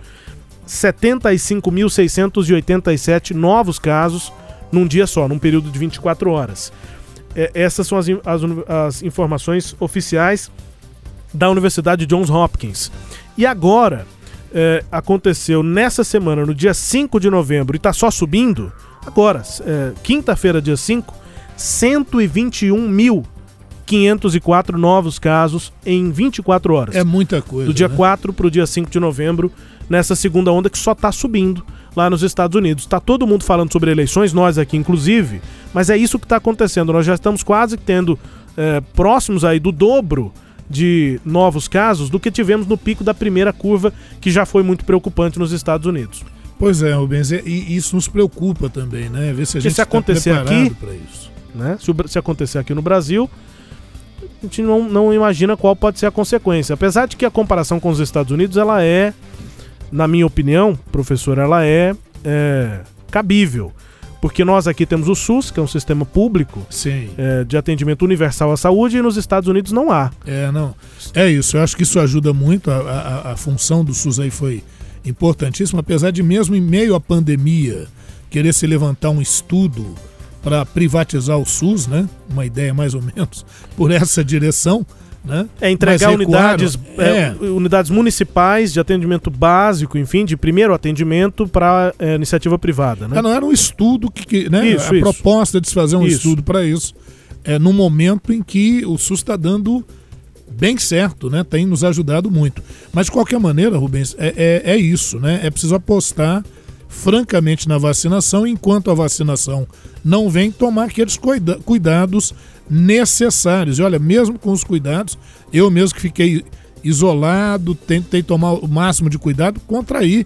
75.687 novos casos num dia só, num período de 24 horas. É, essas são as, as as informações oficiais da Universidade Johns Hopkins. E agora, é, aconteceu nessa semana, no dia 5 de novembro, e está só subindo, agora, é, quinta-feira, dia 5, 121.504 novos casos em 24 horas. É muita coisa. Do dia né? 4 para o dia 5 de novembro, nessa segunda onda que só está subindo lá nos Estados Unidos. Está todo mundo falando sobre eleições, nós aqui inclusive, mas é isso que está acontecendo. Nós já estamos quase tendo é, próximos aí do dobro de novos casos do que tivemos no pico da primeira curva, que já foi muito preocupante nos Estados Unidos. Pois é, Rubens, e isso nos preocupa também, né? Ver se a gente se acontecer tá aqui, para isso. Né? Se, se, acontecer aqui no Brasil, a gente não, não imagina qual pode ser a consequência. Apesar de que a comparação com os Estados Unidos, ela é, na minha opinião, professor, ela é, é cabível. Porque nós aqui temos o SUS, que é um sistema público é, de atendimento universal à saúde, e nos Estados Unidos não há. É, não. É isso, eu acho que isso ajuda muito. A, a, a função do SUS aí foi importantíssima, apesar de mesmo em meio à pandemia querer se levantar um estudo para privatizar o SUS, né? Uma ideia mais ou menos por essa direção. Né? É entregar unidades, é, é, unidades municipais de atendimento básico, enfim, de primeiro atendimento para é, iniciativa privada. Né? Não era um estudo que, que né? Isso, a isso. proposta de se fazer um isso. estudo para isso é no momento em que o SUS está dando bem certo, né? Tem nos ajudado muito. Mas de qualquer maneira, Rubens, é, é, é isso, né? É preciso apostar francamente na vacinação, enquanto a vacinação não vem, tomar aqueles cuida cuidados necessários. E olha, mesmo com os cuidados, eu mesmo que fiquei isolado, tentei tomar o máximo de cuidado, contrair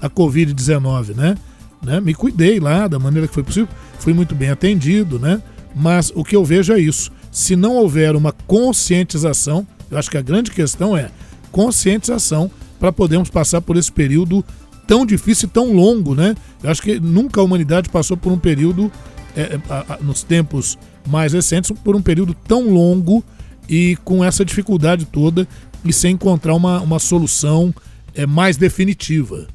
a Covid-19, né? né? Me cuidei lá da maneira que foi possível, fui muito bem atendido, né? Mas o que eu vejo é isso. Se não houver uma conscientização, eu acho que a grande questão é conscientização para podermos passar por esse período tão difícil e tão longo, né? Eu acho que nunca a humanidade passou por um período, é, a, a, nos tempos mais recentes por um período tão longo e com essa dificuldade toda e sem encontrar uma, uma solução é, mais definitiva.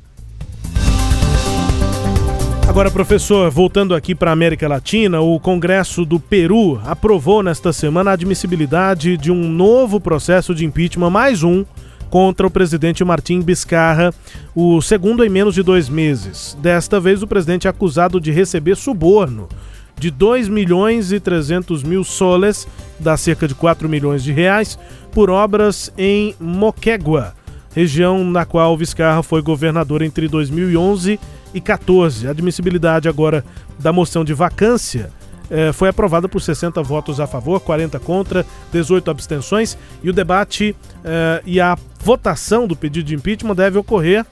Agora, professor, voltando aqui para a América Latina, o Congresso do Peru aprovou nesta semana a admissibilidade de um novo processo de impeachment, mais um, contra o presidente Martim Biscarra, o segundo em menos de dois meses. Desta vez, o presidente é acusado de receber suborno de 2 milhões e 300 mil soles, dá cerca de 4 milhões de reais, por obras em Moquegua, região na qual Vizcarra foi governador entre 2011 e 14. A admissibilidade agora da moção de vacância eh, foi aprovada por 60 votos a favor, 40 contra, 18 abstenções e o debate eh, e a votação do pedido de impeachment deve ocorrer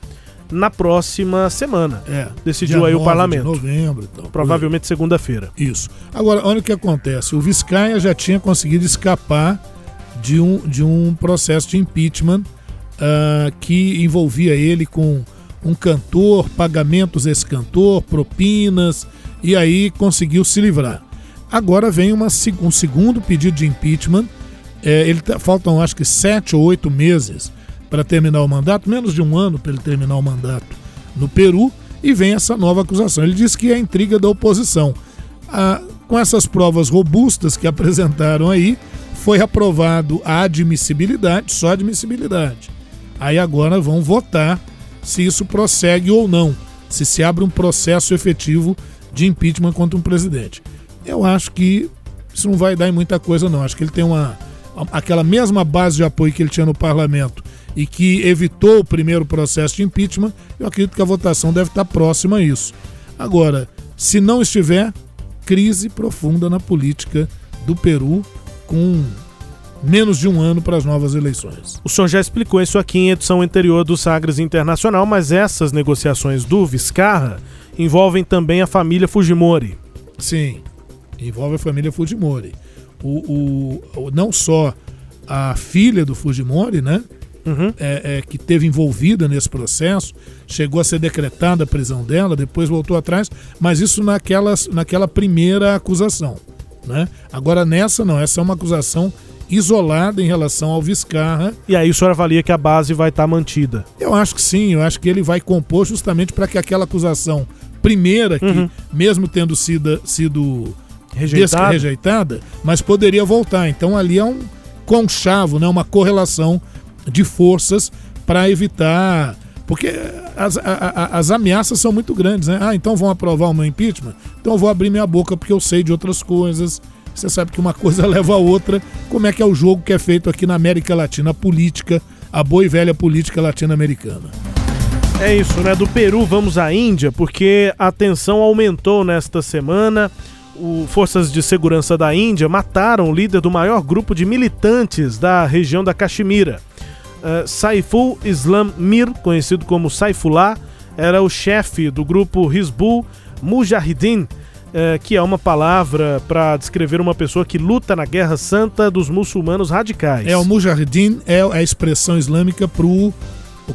na próxima semana. É. Decidiu aí o parlamento. Novembro, então. Provavelmente segunda-feira. Isso. Agora, olha o que acontece. O Vizcaia já tinha conseguido escapar de um, de um processo de impeachment uh, que envolvia ele com um cantor, pagamentos a esse cantor, propinas, e aí conseguiu se livrar. Agora vem uma, um segundo pedido de impeachment. É, ele tá, faltam acho que sete ou oito meses para terminar o mandato, menos de um ano para ele terminar o mandato no Peru, e vem essa nova acusação. Ele diz que é intriga da oposição. Ah, com essas provas robustas que apresentaram aí, foi aprovado a admissibilidade, só admissibilidade. Aí agora vão votar se isso prossegue ou não, se se abre um processo efetivo de impeachment contra um presidente. Eu acho que isso não vai dar em muita coisa, não. Acho que ele tem uma aquela mesma base de apoio que ele tinha no parlamento e que evitou o primeiro processo de impeachment, eu acredito que a votação deve estar próxima a isso. Agora, se não estiver, crise profunda na política do Peru, com menos de um ano para as novas eleições. O senhor já explicou isso aqui em edição anterior do Sagres Internacional, mas essas negociações do Viscarra envolvem também a família Fujimori. Sim, envolve a família Fujimori. O, o, não só a filha do Fujimori, né? Uhum. é, é, que teve envolvida nesse processo, chegou a ser decretada a prisão dela, depois voltou atrás, mas isso naquela, naquela primeira acusação. Né? Agora nessa não, essa é uma acusação isolada em relação ao Viscarra. E aí o senhor avalia que a base vai estar tá mantida? Eu acho que sim, eu acho que ele vai compor justamente para que aquela acusação primeira, que uhum. mesmo tendo sido, sido rejeitada. rejeitada, mas poderia voltar. Então ali é um conchavo, né, uma correlação de forças para evitar. Porque as, a, a, as ameaças são muito grandes, né? Ah, então vão aprovar o meu impeachment? Então eu vou abrir minha boca porque eu sei de outras coisas. Você sabe que uma coisa leva a outra. Como é que é o jogo que é feito aqui na América Latina, a política, a boa e velha política latino-americana. É isso, né? Do Peru vamos à Índia, porque a tensão aumentou nesta semana. O, forças de segurança da Índia mataram o líder do maior grupo de militantes da região da Caxemira. Uh, Saiful Islam Mir, conhecido como Saifullah, era o chefe do grupo Hizbul Mujahideen, uh, que é uma palavra para descrever uma pessoa que luta na guerra santa dos muçulmanos radicais. É, o Mujahideen é a expressão islâmica para o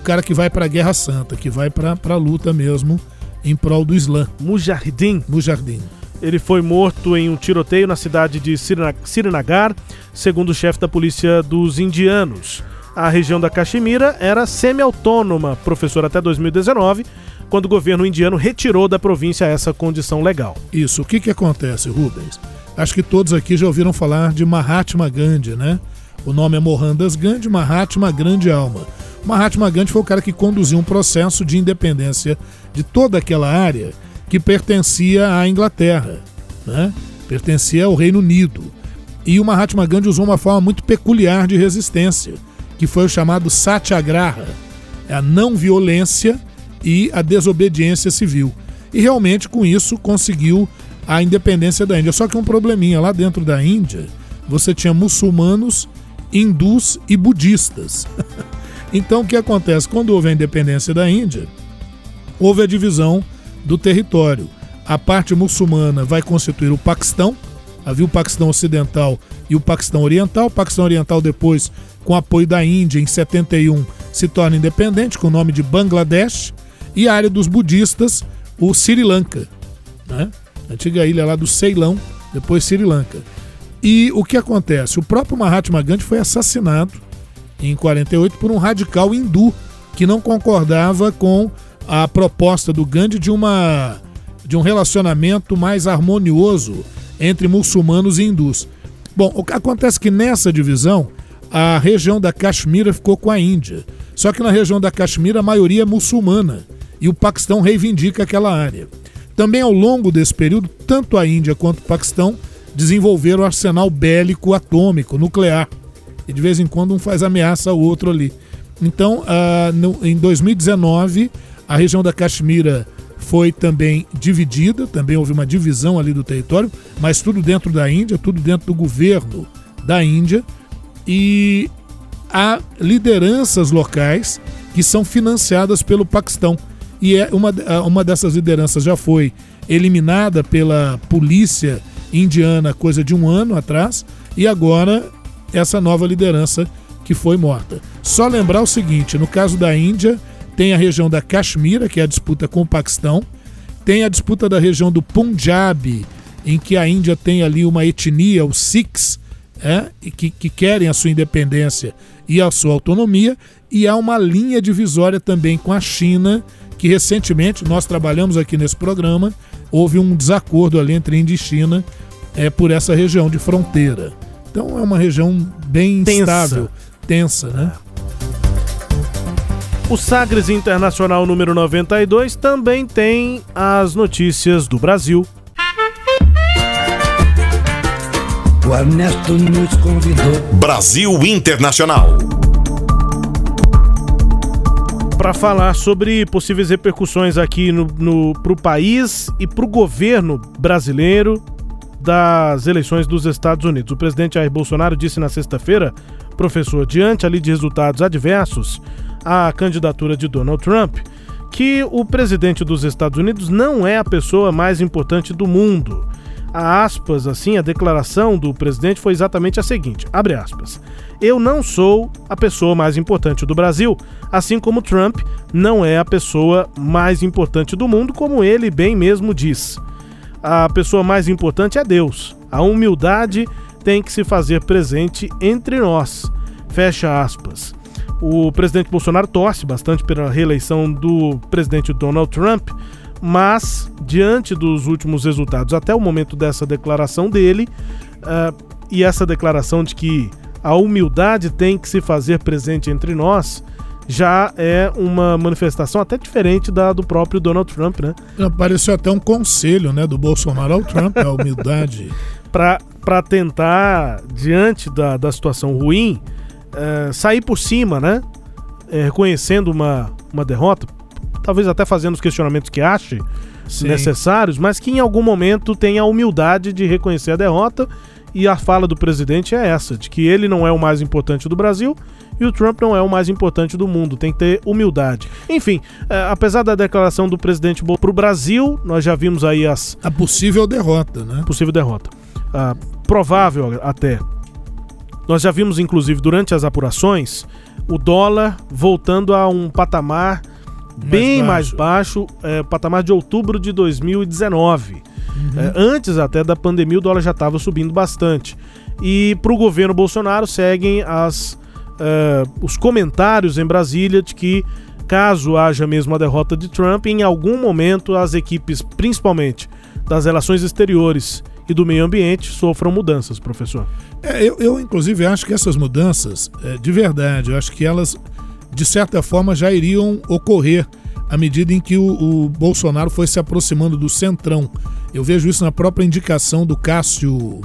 cara que vai para a guerra santa, que vai para a luta mesmo em prol do Islã. Mujahideen. Mujahideen. Ele foi morto em um tiroteio na cidade de Srinagar, segundo o chefe da polícia dos indianos. A região da Caxemira era semi-autônoma, professor, até 2019, quando o governo indiano retirou da província essa condição legal. Isso. O que, que acontece, Rubens? Acho que todos aqui já ouviram falar de Mahatma Gandhi, né? O nome é Mohandas Gandhi, Mahatma Grande Alma. Mahatma Gandhi foi o cara que conduziu um processo de independência de toda aquela área que pertencia à Inglaterra, né? pertencia ao Reino Unido. E o Mahatma Gandhi usou uma forma muito peculiar de resistência, que foi o chamado Satyagraha, é a não violência e a desobediência civil. E realmente com isso conseguiu a independência da Índia. Só que um probleminha lá dentro da Índia, você tinha muçulmanos, hindus e budistas. então o que acontece? Quando houve a independência da Índia, houve a divisão do território. A parte muçulmana vai constituir o Paquistão, havia o Paquistão Ocidental e o Paquistão Oriental. O Paquistão Oriental, depois, com apoio da Índia, em 71, se torna independente, com o nome de Bangladesh. E a área dos budistas, o Sri Lanka, né? antiga ilha lá do Ceilão, depois Sri Lanka. E o que acontece? O próprio Mahatma Gandhi foi assassinado em 48 por um radical hindu que não concordava com a proposta do Gandhi de uma de um relacionamento mais harmonioso entre muçulmanos e hindus. Bom, acontece é que nessa divisão a região da Caxemira ficou com a Índia. Só que na região da Caxemira a maioria é muçulmana e o Paquistão reivindica aquela área. Também ao longo desse período, tanto a Índia quanto o Paquistão desenvolveram arsenal bélico atômico, nuclear. E de vez em quando um faz ameaça ao outro ali. Então, uh, no, em 2019, a região da Caxemira foi também dividida, também houve uma divisão ali do território, mas tudo dentro da Índia, tudo dentro do governo da Índia. E há lideranças locais que são financiadas pelo Paquistão. E é uma, uma dessas lideranças já foi eliminada pela polícia indiana coisa de um ano atrás, e agora essa nova liderança que foi morta. Só lembrar o seguinte: no caso da Índia, tem a região da Caxemira, que é a disputa com o Paquistão. Tem a disputa da região do Punjab, em que a Índia tem ali uma etnia, os Sikhs, é, que, que querem a sua independência e a sua autonomia. E há uma linha divisória também com a China, que recentemente nós trabalhamos aqui nesse programa. Houve um desacordo ali entre Índia e China é, por essa região de fronteira. Então é uma região bem tensa. instável, tensa, né? O Sagres Internacional número 92 também tem as notícias do Brasil. O Ernesto nos convidou. Brasil Internacional. Para falar sobre possíveis repercussões aqui no, no, para o país e para o governo brasileiro das eleições dos Estados Unidos. O presidente Jair Bolsonaro disse na sexta-feira, professor, diante ali de resultados adversos, a candidatura de Donald Trump que o presidente dos Estados Unidos não é a pessoa mais importante do mundo. A aspas, assim, a declaração do presidente foi exatamente a seguinte: abre aspas. Eu não sou a pessoa mais importante do Brasil, assim como Trump não é a pessoa mais importante do mundo, como ele bem mesmo diz. A pessoa mais importante é Deus. A humildade tem que se fazer presente entre nós. Fecha aspas. O presidente Bolsonaro torce bastante pela reeleição do presidente Donald Trump, mas diante dos últimos resultados, até o momento dessa declaração dele, uh, e essa declaração de que a humildade tem que se fazer presente entre nós, já é uma manifestação até diferente da do próprio Donald Trump, né? Apareceu até um conselho, né, do Bolsonaro ao Trump, a humildade. Para tentar, diante da, da situação ruim, é, sair por cima, né? É, reconhecendo uma, uma derrota, talvez até fazendo os questionamentos que ache Sim. necessários, mas que em algum momento tenha a humildade de reconhecer a derrota. E a fala do presidente é essa, de que ele não é o mais importante do Brasil e o Trump não é o mais importante do mundo. Tem que ter humildade. Enfim, é, apesar da declaração do presidente para o Brasil, nós já vimos aí as. A possível derrota, né? Possível derrota. A provável até. Nós já vimos, inclusive, durante as apurações, o dólar voltando a um patamar mais bem baixo. mais baixo, é, patamar de outubro de 2019. Uhum. É, antes até da pandemia, o dólar já estava subindo bastante. E para o governo Bolsonaro seguem as uh, os comentários em Brasília de que, caso haja mesmo a derrota de Trump, em algum momento as equipes, principalmente das relações exteriores e do meio ambiente, sofram mudanças, professor. É, eu, eu, inclusive, acho que essas mudanças, é, de verdade, eu acho que elas, de certa forma, já iriam ocorrer à medida em que o, o Bolsonaro foi se aproximando do centrão. Eu vejo isso na própria indicação do Cássio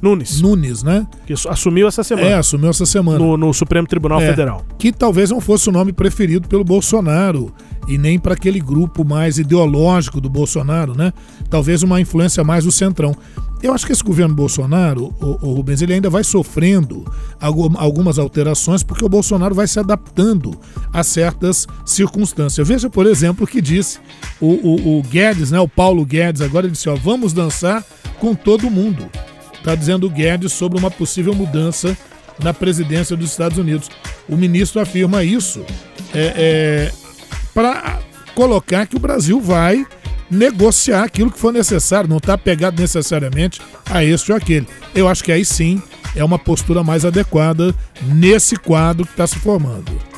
Nunes. Nunes, né? Que assumiu essa semana. É, assumiu essa semana. No, no Supremo Tribunal é, Federal. Que talvez não fosse o nome preferido pelo Bolsonaro e nem para aquele grupo mais ideológico do Bolsonaro, né? Talvez uma influência mais do centrão. Eu acho que esse governo Bolsonaro, o, o Rubens, ele ainda vai sofrendo algumas alterações porque o Bolsonaro vai se adaptando a certas circunstâncias. Veja, por exemplo, o que disse o, o, o Guedes, né? O Paulo Guedes agora ele disse: ó, vamos dançar com todo mundo está dizendo o Guedes sobre uma possível mudança na presidência dos Estados Unidos. O ministro afirma isso é, é, para colocar que o Brasil vai negociar aquilo que for necessário, não está pegado necessariamente a este ou aquele. Eu acho que aí sim é uma postura mais adequada nesse quadro que está se formando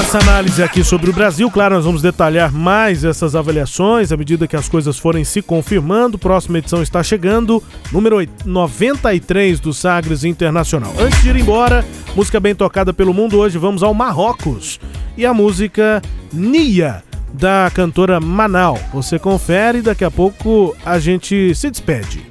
essa análise aqui sobre o Brasil. Claro, nós vamos detalhar mais essas avaliações à medida que as coisas forem se confirmando. Próxima edição está chegando, número 93 do Sagres Internacional. Antes de ir embora, música bem tocada pelo mundo. Hoje vamos ao Marrocos e a música Nia da cantora Manal. Você confere e daqui a pouco a gente se despede.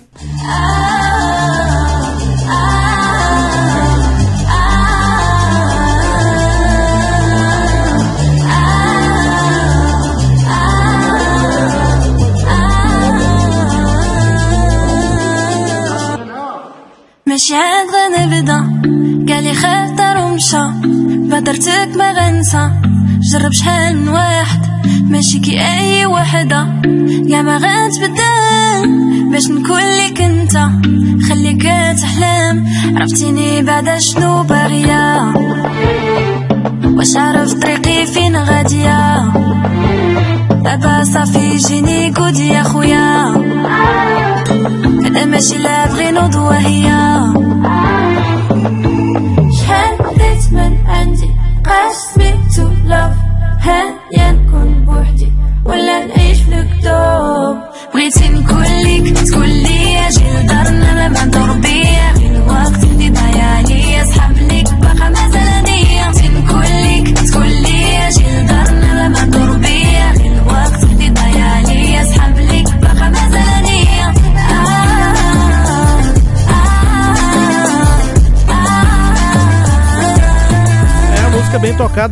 ماشي عاد غنبدا قالي خاطر ومشى بدرتك ما غنسى جرب شحال من واحد ماشي كي أي وحدة. يا ما غنتبدل باش نكون ليك أنت. خليك تحلم عرفتيني بعد شنو باغية. واش عرف طريقي فين غادية. دابا صافي جيني كودي يا خويا. هذا ماشي لا بغي نوض هي شحال بديت من عندي قاسمي تو لاف هانيا نكون بوحدي ولا نعيش في الكتاب بغيتي نكون ليك تقول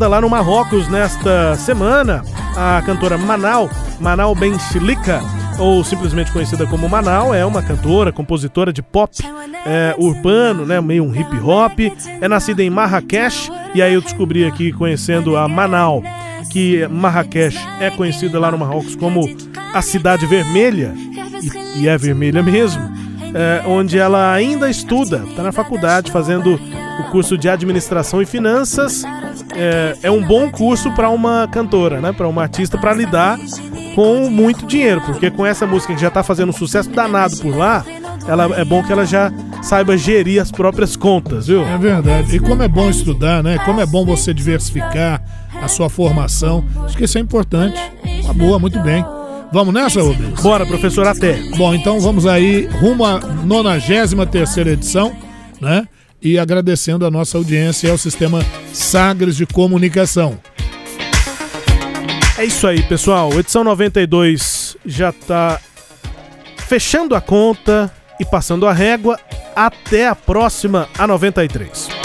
lá no Marrocos nesta semana. A cantora Manal, Manal Ben Chilica, ou simplesmente conhecida como Manal, é uma cantora, compositora de pop é, urbano, né, meio um hip hop. É nascida em Marrakech e aí eu descobri aqui conhecendo a Manal que Marrakech é conhecida lá no Marrocos como a Cidade Vermelha e, e é vermelha mesmo. É, onde ela ainda estuda, está na faculdade fazendo o curso de administração e finanças é, é um bom curso para uma cantora, né? Para uma artista para lidar com muito dinheiro, porque com essa música que já está fazendo um sucesso danado por lá, ela é bom que ela já saiba gerir as próprias contas, viu? É verdade. E como é bom estudar, né? Como é bom você diversificar a sua formação. Acho que isso é importante. Uma boa, muito bem. Vamos nessa, Rubens? Bora, professor, até. Bom, então vamos aí rumo à 93 terceira edição, né? E agradecendo a nossa audiência ao sistema Sagres de Comunicação. É isso aí, pessoal. Edição 92 já está fechando a conta e passando a régua. Até a próxima, a 93.